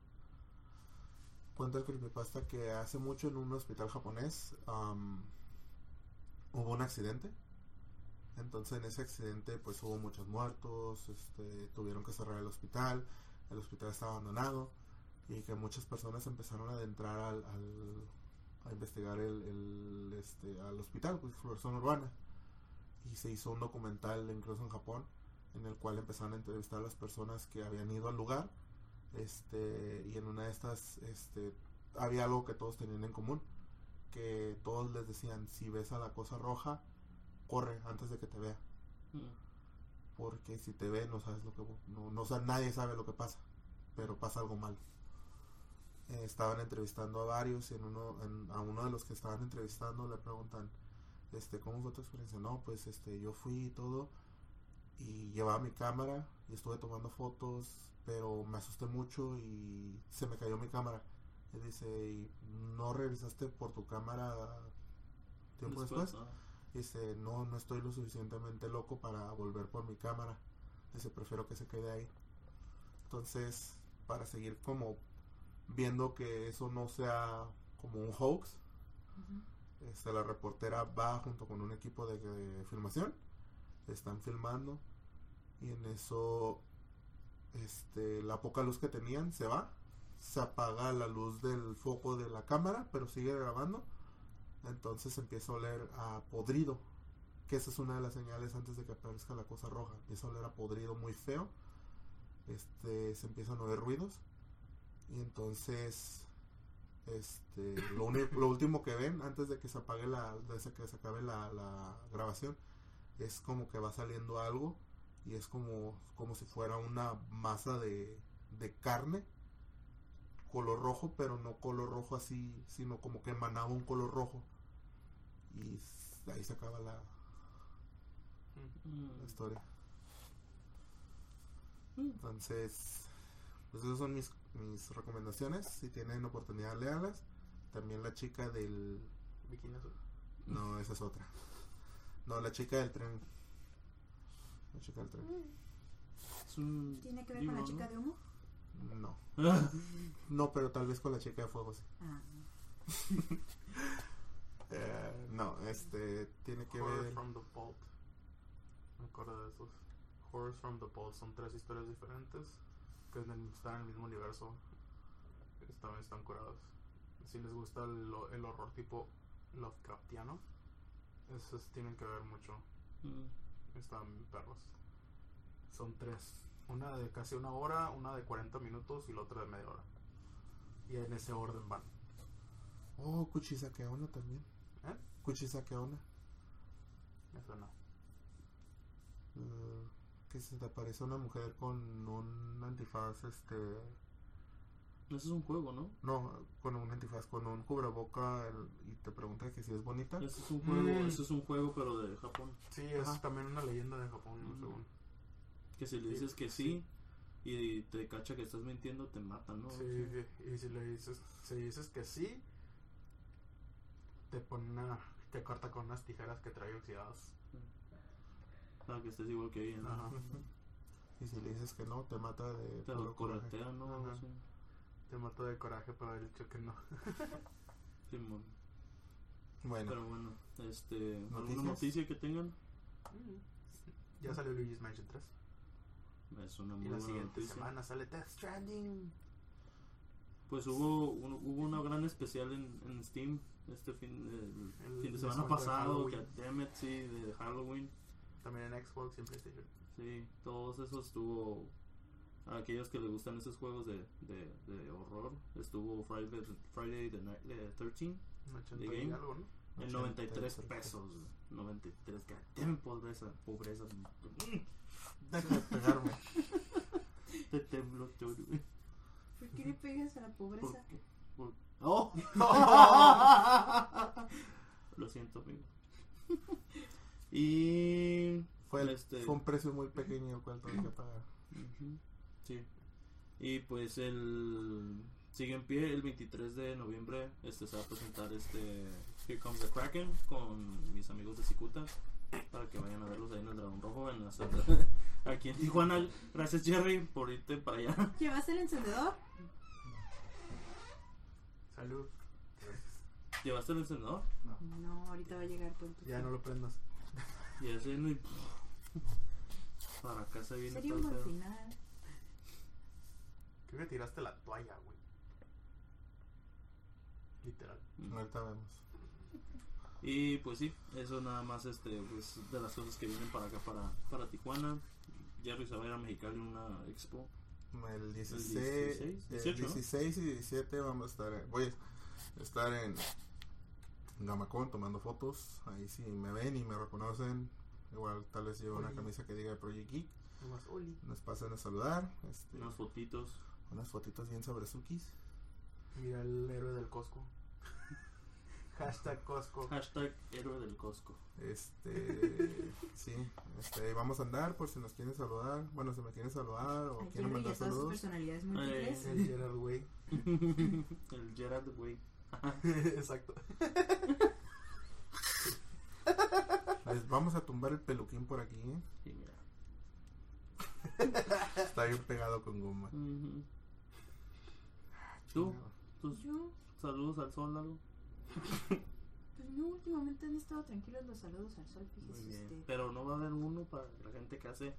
Speaker 4: Cuenta el creepypasta que hace mucho en un hospital japonés am, hubo un accidente. Entonces en ese accidente pues hubo muchos muertos, este, tuvieron que cerrar el hospital, el hospital estaba abandonado y que muchas personas empezaron a adentrar al, al- a investigar el, el, este, al hospital, pues exploración urbana. Y se hizo un documental incluso en Japón en el cual empezaron a entrevistar a las personas que habían ido al lugar este y en una de estas este había algo que todos tenían en común que todos les decían si ves a la cosa roja corre antes de que te vea
Speaker 3: Mm.
Speaker 4: Porque si te ve no sabes lo que no, no nadie sabe lo que pasa pero pasa algo mal. Eh, estaban entrevistando a varios y en uno en- a uno de los que estaban entrevistando le preguntan este cómo fue tu experiencia no pues este yo fui y todo y llevaba mi cámara y estuve tomando fotos pero me asusté mucho y se me cayó mi cámara. Y dice y no regresaste por tu cámara tiempo después,
Speaker 3: ah.
Speaker 4: Dice, no, no estoy lo suficientemente loco para volver por mi cámara. Dice, prefiero que se quede ahí. Entonces, para seguir como viendo que eso no sea como un hoax, este, la reportera va junto con un equipo de, de filmación, están filmando y en eso este, la poca luz que tenían se va, se apaga la luz del foco de la cámara, pero sigue grabando, entonces empieza a oler a podrido, que esa es una de las señales antes de que aparezca la cosa roja, empieza a oler a podrido muy feo, este, se empiezan a oír ruidos y entonces este lo, uni- lo último que ven antes de que se apague la que se acabe la, la grabación es como que va saliendo algo y es como como si fuera una masa de, de carne color rojo pero no color rojo así sino como que emanaba un color rojo y ahí se acaba la,
Speaker 3: Mm.
Speaker 4: la historia
Speaker 3: Mm.
Speaker 4: Entonces, pues esas son mis, mis recomendaciones. Si tienen oportunidad, léalas. También la chica del...
Speaker 1: Bikini azul.
Speaker 4: No, esa es otra. No, la chica del tren. La chica del tren.
Speaker 3: Es un
Speaker 2: ¿Tiene que ver con la chica de humo?
Speaker 4: No.
Speaker 3: ¿no?
Speaker 4: No, pero tal vez con la chica de fuego, sí.
Speaker 2: Ah,
Speaker 4: Eh, no, este, tiene que
Speaker 1: Horror
Speaker 4: ver...
Speaker 1: from the Vault. Me acuerdo de esos. Horrors from the Vault son tres historias diferentes que están en el mismo universo. Están, están curadas. Si les gusta el, el horror tipo Lovecraftiano, esos tienen que ver mucho.
Speaker 3: Mm.
Speaker 1: Están perros. Son tres. Una de casi una hora, una de 40 minutos y la otra de media hora. Y en ese orden van.
Speaker 4: Oh, Kuchisakeona también.
Speaker 1: ¿Eh?
Speaker 4: Kuchisakeona.
Speaker 1: Eso no.
Speaker 4: Eh, que se te aparece una mujer con un antifaz, este...
Speaker 3: Ese es un juego, ¿no?
Speaker 4: No, con un antifaz, con un cubreboca el- y te pregunta que si es bonita.
Speaker 3: Ese es un juego,
Speaker 1: Mm.
Speaker 3: ese es un juego pero de Japón.
Speaker 1: Sí, es
Speaker 4: Ajá.
Speaker 1: también una leyenda de Japón,
Speaker 3: Ujú.
Speaker 1: según.
Speaker 3: Que si le
Speaker 1: Sí,
Speaker 3: dices que sí, y te cacha que estás mintiendo, te matan, ¿no?
Speaker 1: Sí, y si le dices, si dices que sí, te pone una, te corta con unas tijeras que trae oxidadas.
Speaker 3: Para que estés igual que ella, ¿no?
Speaker 1: Ajá.
Speaker 4: Y si le dices que no, te mata de
Speaker 3: Te lo corretea, ¿no?
Speaker 1: Ajá. Te mato de coraje por haber dicho que no.
Speaker 3: Simón.
Speaker 4: Bueno,
Speaker 3: Pero bueno, este, ¿alguna noticia que tengan?
Speaker 1: Ya salió Luigi's Mansion 3.
Speaker 3: Es una
Speaker 1: Y
Speaker 3: muy
Speaker 1: la
Speaker 3: buena
Speaker 1: siguiente
Speaker 3: noticia.
Speaker 1: semana sale Death Stranding.
Speaker 3: Pues hubo, un- hubo una gran especial en, en Steam este fin, el
Speaker 1: El
Speaker 3: fin de semana
Speaker 1: descuento de
Speaker 3: pasado, que it, sí, de Halloween.
Speaker 1: También en Xbox y en PlayStation.
Speaker 3: Sí, todos esos estuvo. A aquellos que les gustan esos juegos de, de, de horror, estuvo Friday, Friday the Night, eh, 13
Speaker 1: Un 80
Speaker 3: ¿De
Speaker 1: y
Speaker 3: game?
Speaker 1: algo, ¿no?
Speaker 3: en 93 pesos. güey. 93, que pobreza, pobreza.
Speaker 4: deja de pegarme.
Speaker 3: Te todo, güey.
Speaker 2: ¿Por qué le pegas a la
Speaker 3: ¿Por
Speaker 2: pobreza?
Speaker 3: qué? Por- ¡Oh! Lo siento, amigo. Y.
Speaker 4: Fue, el-
Speaker 3: Este-
Speaker 4: fue un precio muy pequeño el cual tuve que pagar.
Speaker 3: Sí. Y pues el. sigue en pie. El 23 de noviembre este, se va a presentar este Here Comes the Kraken con mis amigos de Cicuta. Para que vayan a verlos ahí en el Dragón Rojo. En la sala- aquí en Tijuana. Gracias, Jerry, por irte para allá.
Speaker 2: ¿Llevaste el encendedor?
Speaker 1: Salud.
Speaker 3: ¿Llevaste el encendedor?
Speaker 2: No, ahorita va a llegar pronto.
Speaker 1: Ya no lo prendas.
Speaker 3: Y ese no. Para casa viene
Speaker 2: Sería un buen final.
Speaker 1: Creo que tiraste la toalla, güey. Literal.
Speaker 3: Mm.
Speaker 4: Ahorita vemos.
Speaker 3: Y pues sí, eso nada más este, pues, de las cosas que vienen para acá, para, para Tijuana. Jerry se va a ir a Mexicali en una expo.
Speaker 4: El 16,
Speaker 3: 16,
Speaker 4: el
Speaker 3: 18, ¿no?
Speaker 4: 16 y 17 vamos a estar, en- voy a estar en Gamacón tomando fotos. Ahí si me ven y me reconocen, igual tal vez llevo una camisa que diga Project Geek. Nos pasan a saludar. Este,
Speaker 3: Unas fotitos.
Speaker 4: unas fotitos bien sabrosukis.
Speaker 1: Mira el héroe del Costco. Hashtag Costco.
Speaker 3: Hashtag héroe del Costco.
Speaker 4: Este, sí, este, vamos a andar por si nos quieren saludar. Bueno, si me quieren saludar o
Speaker 2: Ay,
Speaker 4: quieren mandar
Speaker 2: y todas sus
Speaker 4: saludos.
Speaker 2: personalidades múltiples.
Speaker 1: El Gerard, güey.
Speaker 3: el Gerard, güey.
Speaker 1: Exacto.
Speaker 4: Les vamos a tumbar el peluquín por aquí. ¿eh?
Speaker 3: Sí, mira.
Speaker 4: Está bien pegado con goma.
Speaker 3: Ujú. ¿Tú? ¿Tus
Speaker 2: Yo,
Speaker 3: saludos al sol, algo?
Speaker 2: Pues no, últimamente han estado tranquilos los saludos al sol,
Speaker 3: Muy
Speaker 2: fíjese
Speaker 3: bien.
Speaker 2: usted.
Speaker 3: Pero no va a haber uno para la gente que hace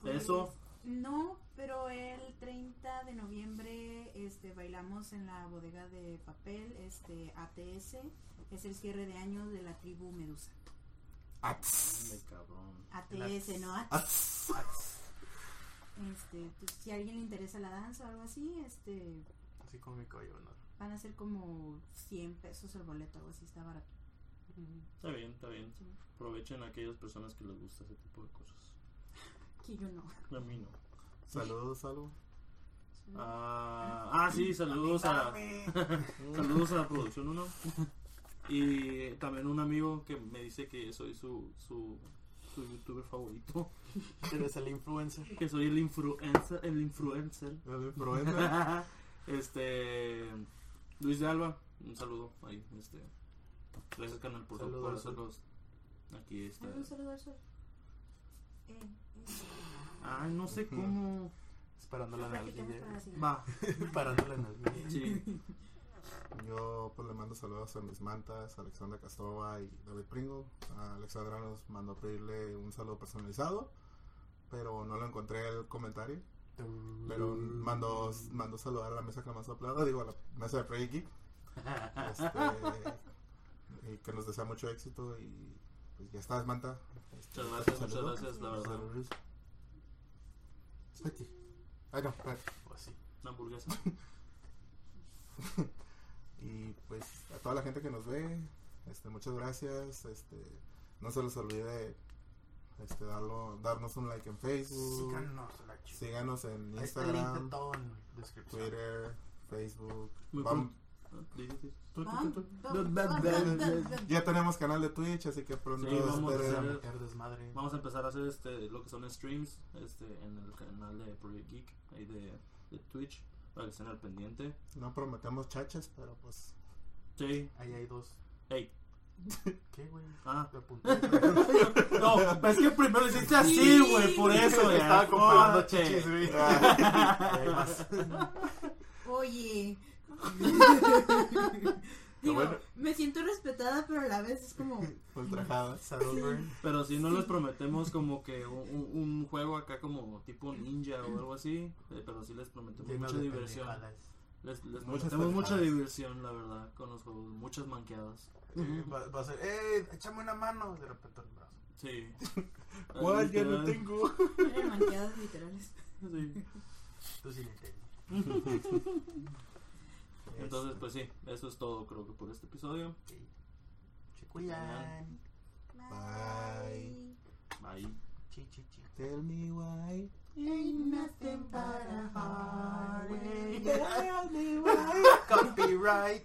Speaker 2: Pues,
Speaker 3: eso.
Speaker 2: No, pero el 30 de noviembre este bailamos en la bodega de papel, este ATS, es el cierre de año de la tribu Medusa.
Speaker 4: Ats.
Speaker 3: Cabrón.
Speaker 2: ATS, no ATS.
Speaker 4: Ats.
Speaker 2: Este, pues, si a alguien le interesa la danza o algo así, este
Speaker 1: Así como mi cabello, ¿no?
Speaker 2: Van a ser como 100 pesos el boleto, algo así, está barato.
Speaker 3: Está bien, está bien.
Speaker 2: Sí.
Speaker 3: Aprovechen a aquellas personas que les gusta ese tipo de cosas.
Speaker 2: Que yo no.
Speaker 3: A mí no.
Speaker 4: Saludos, algo.
Speaker 3: Ah, ah, sí, saludos a saludos a Producción 1. Y también un amigo que me dice que soy su, su, su youtuber favorito.
Speaker 1: Eres el influencer.
Speaker 3: Que soy el influencer. El influencer.
Speaker 4: El influencer.
Speaker 3: este. Luis de Alba. Un saludo ahí. Este. Gracias, canal, por,
Speaker 1: Saludos
Speaker 3: por hacerlos. Aquí está.
Speaker 2: Un saludo al sol. Eh, eh.
Speaker 3: Ay, no sé cómo.
Speaker 1: Esperándola en el
Speaker 2: Practiquemos para la
Speaker 1: video.
Speaker 2: siguiente.
Speaker 3: Va.
Speaker 1: Parándola en el video.
Speaker 3: Sí.
Speaker 4: Yo pues le mando saludos a mis mantas, a Alexandra Castova y David Pringle. A Alexandra nos mandó a pedirle un saludo personalizado, pero no lo encontré el comentario. Pero mandó, mandó saludar a la mesa que más aplauda, digo a la mesa de Project Geek. Este, y que nos desea mucho éxito y pues ya estás, Manta. Este,
Speaker 3: Muchas gracias, muchas gracias, la verdad.
Speaker 4: Ay, no.
Speaker 1: O así.
Speaker 3: Una hamburguesa.
Speaker 4: Y pues a toda la gente que nos ve, este, muchas gracias. Este, no se les olvide este, darlo, darnos un like en Facebook.
Speaker 1: Síganos
Speaker 4: en
Speaker 1: Ahí está el link de
Speaker 4: Instagram,
Speaker 1: todo en la descripción.
Speaker 4: Twitter, Facebook.
Speaker 3: Muy
Speaker 4: Vam-
Speaker 3: Di, di, di.
Speaker 2: Ah,
Speaker 4: ya tenemos canal de Twitch, así que pronto
Speaker 3: Sí, vamos a hacer-. Vamos empezar a hacer este lo que son streams este en el canal de Project Geek ahí de, de Twitch para que estén al pendiente.
Speaker 4: No prometemos chachas, pero pues
Speaker 3: Sí.
Speaker 1: Ahí hay dos.
Speaker 3: Hey.
Speaker 1: ¿Qué, güey?
Speaker 3: Ah.
Speaker 1: Te apunté.
Speaker 3: No, es que primero hiciste así, güey, por eso ya.
Speaker 1: Estaba comparando chichis, güey.
Speaker 4: Ah.
Speaker 1: Más.
Speaker 2: Oye. Digo,
Speaker 4: bueno.
Speaker 2: me siento respetada, pero a la vez es como.
Speaker 4: ultrajadas.
Speaker 1: Saddleburn.
Speaker 3: Pero si no les prometemos como que un, juego acá como tipo ninja o algo así, eh, pero sí les prometemos
Speaker 1: Lleno
Speaker 3: mucha diversión.
Speaker 1: pendejadas.
Speaker 3: Les, les
Speaker 4: Muchas
Speaker 3: prometemos mucha diversión, la verdad, con los juegos, muchas manqueadas.
Speaker 1: Sí, Va, va a ser, ¡eh! Échame una mano. De repente el brazo.
Speaker 3: Sí.
Speaker 4: ¿Cuál? Ya no tengo.
Speaker 2: Eran manqueadas literales.
Speaker 3: Sí.
Speaker 1: Tú sí le entiendes.
Speaker 3: Entonces, pues sí, eso es todo creo que por este episodio.
Speaker 1: Sí. Se cuidan.
Speaker 4: Bye.
Speaker 3: Bye.
Speaker 1: Chi, chi, chi.
Speaker 4: Tell me why.
Speaker 1: Ain't nothing but a
Speaker 4: why.
Speaker 1: Copyright.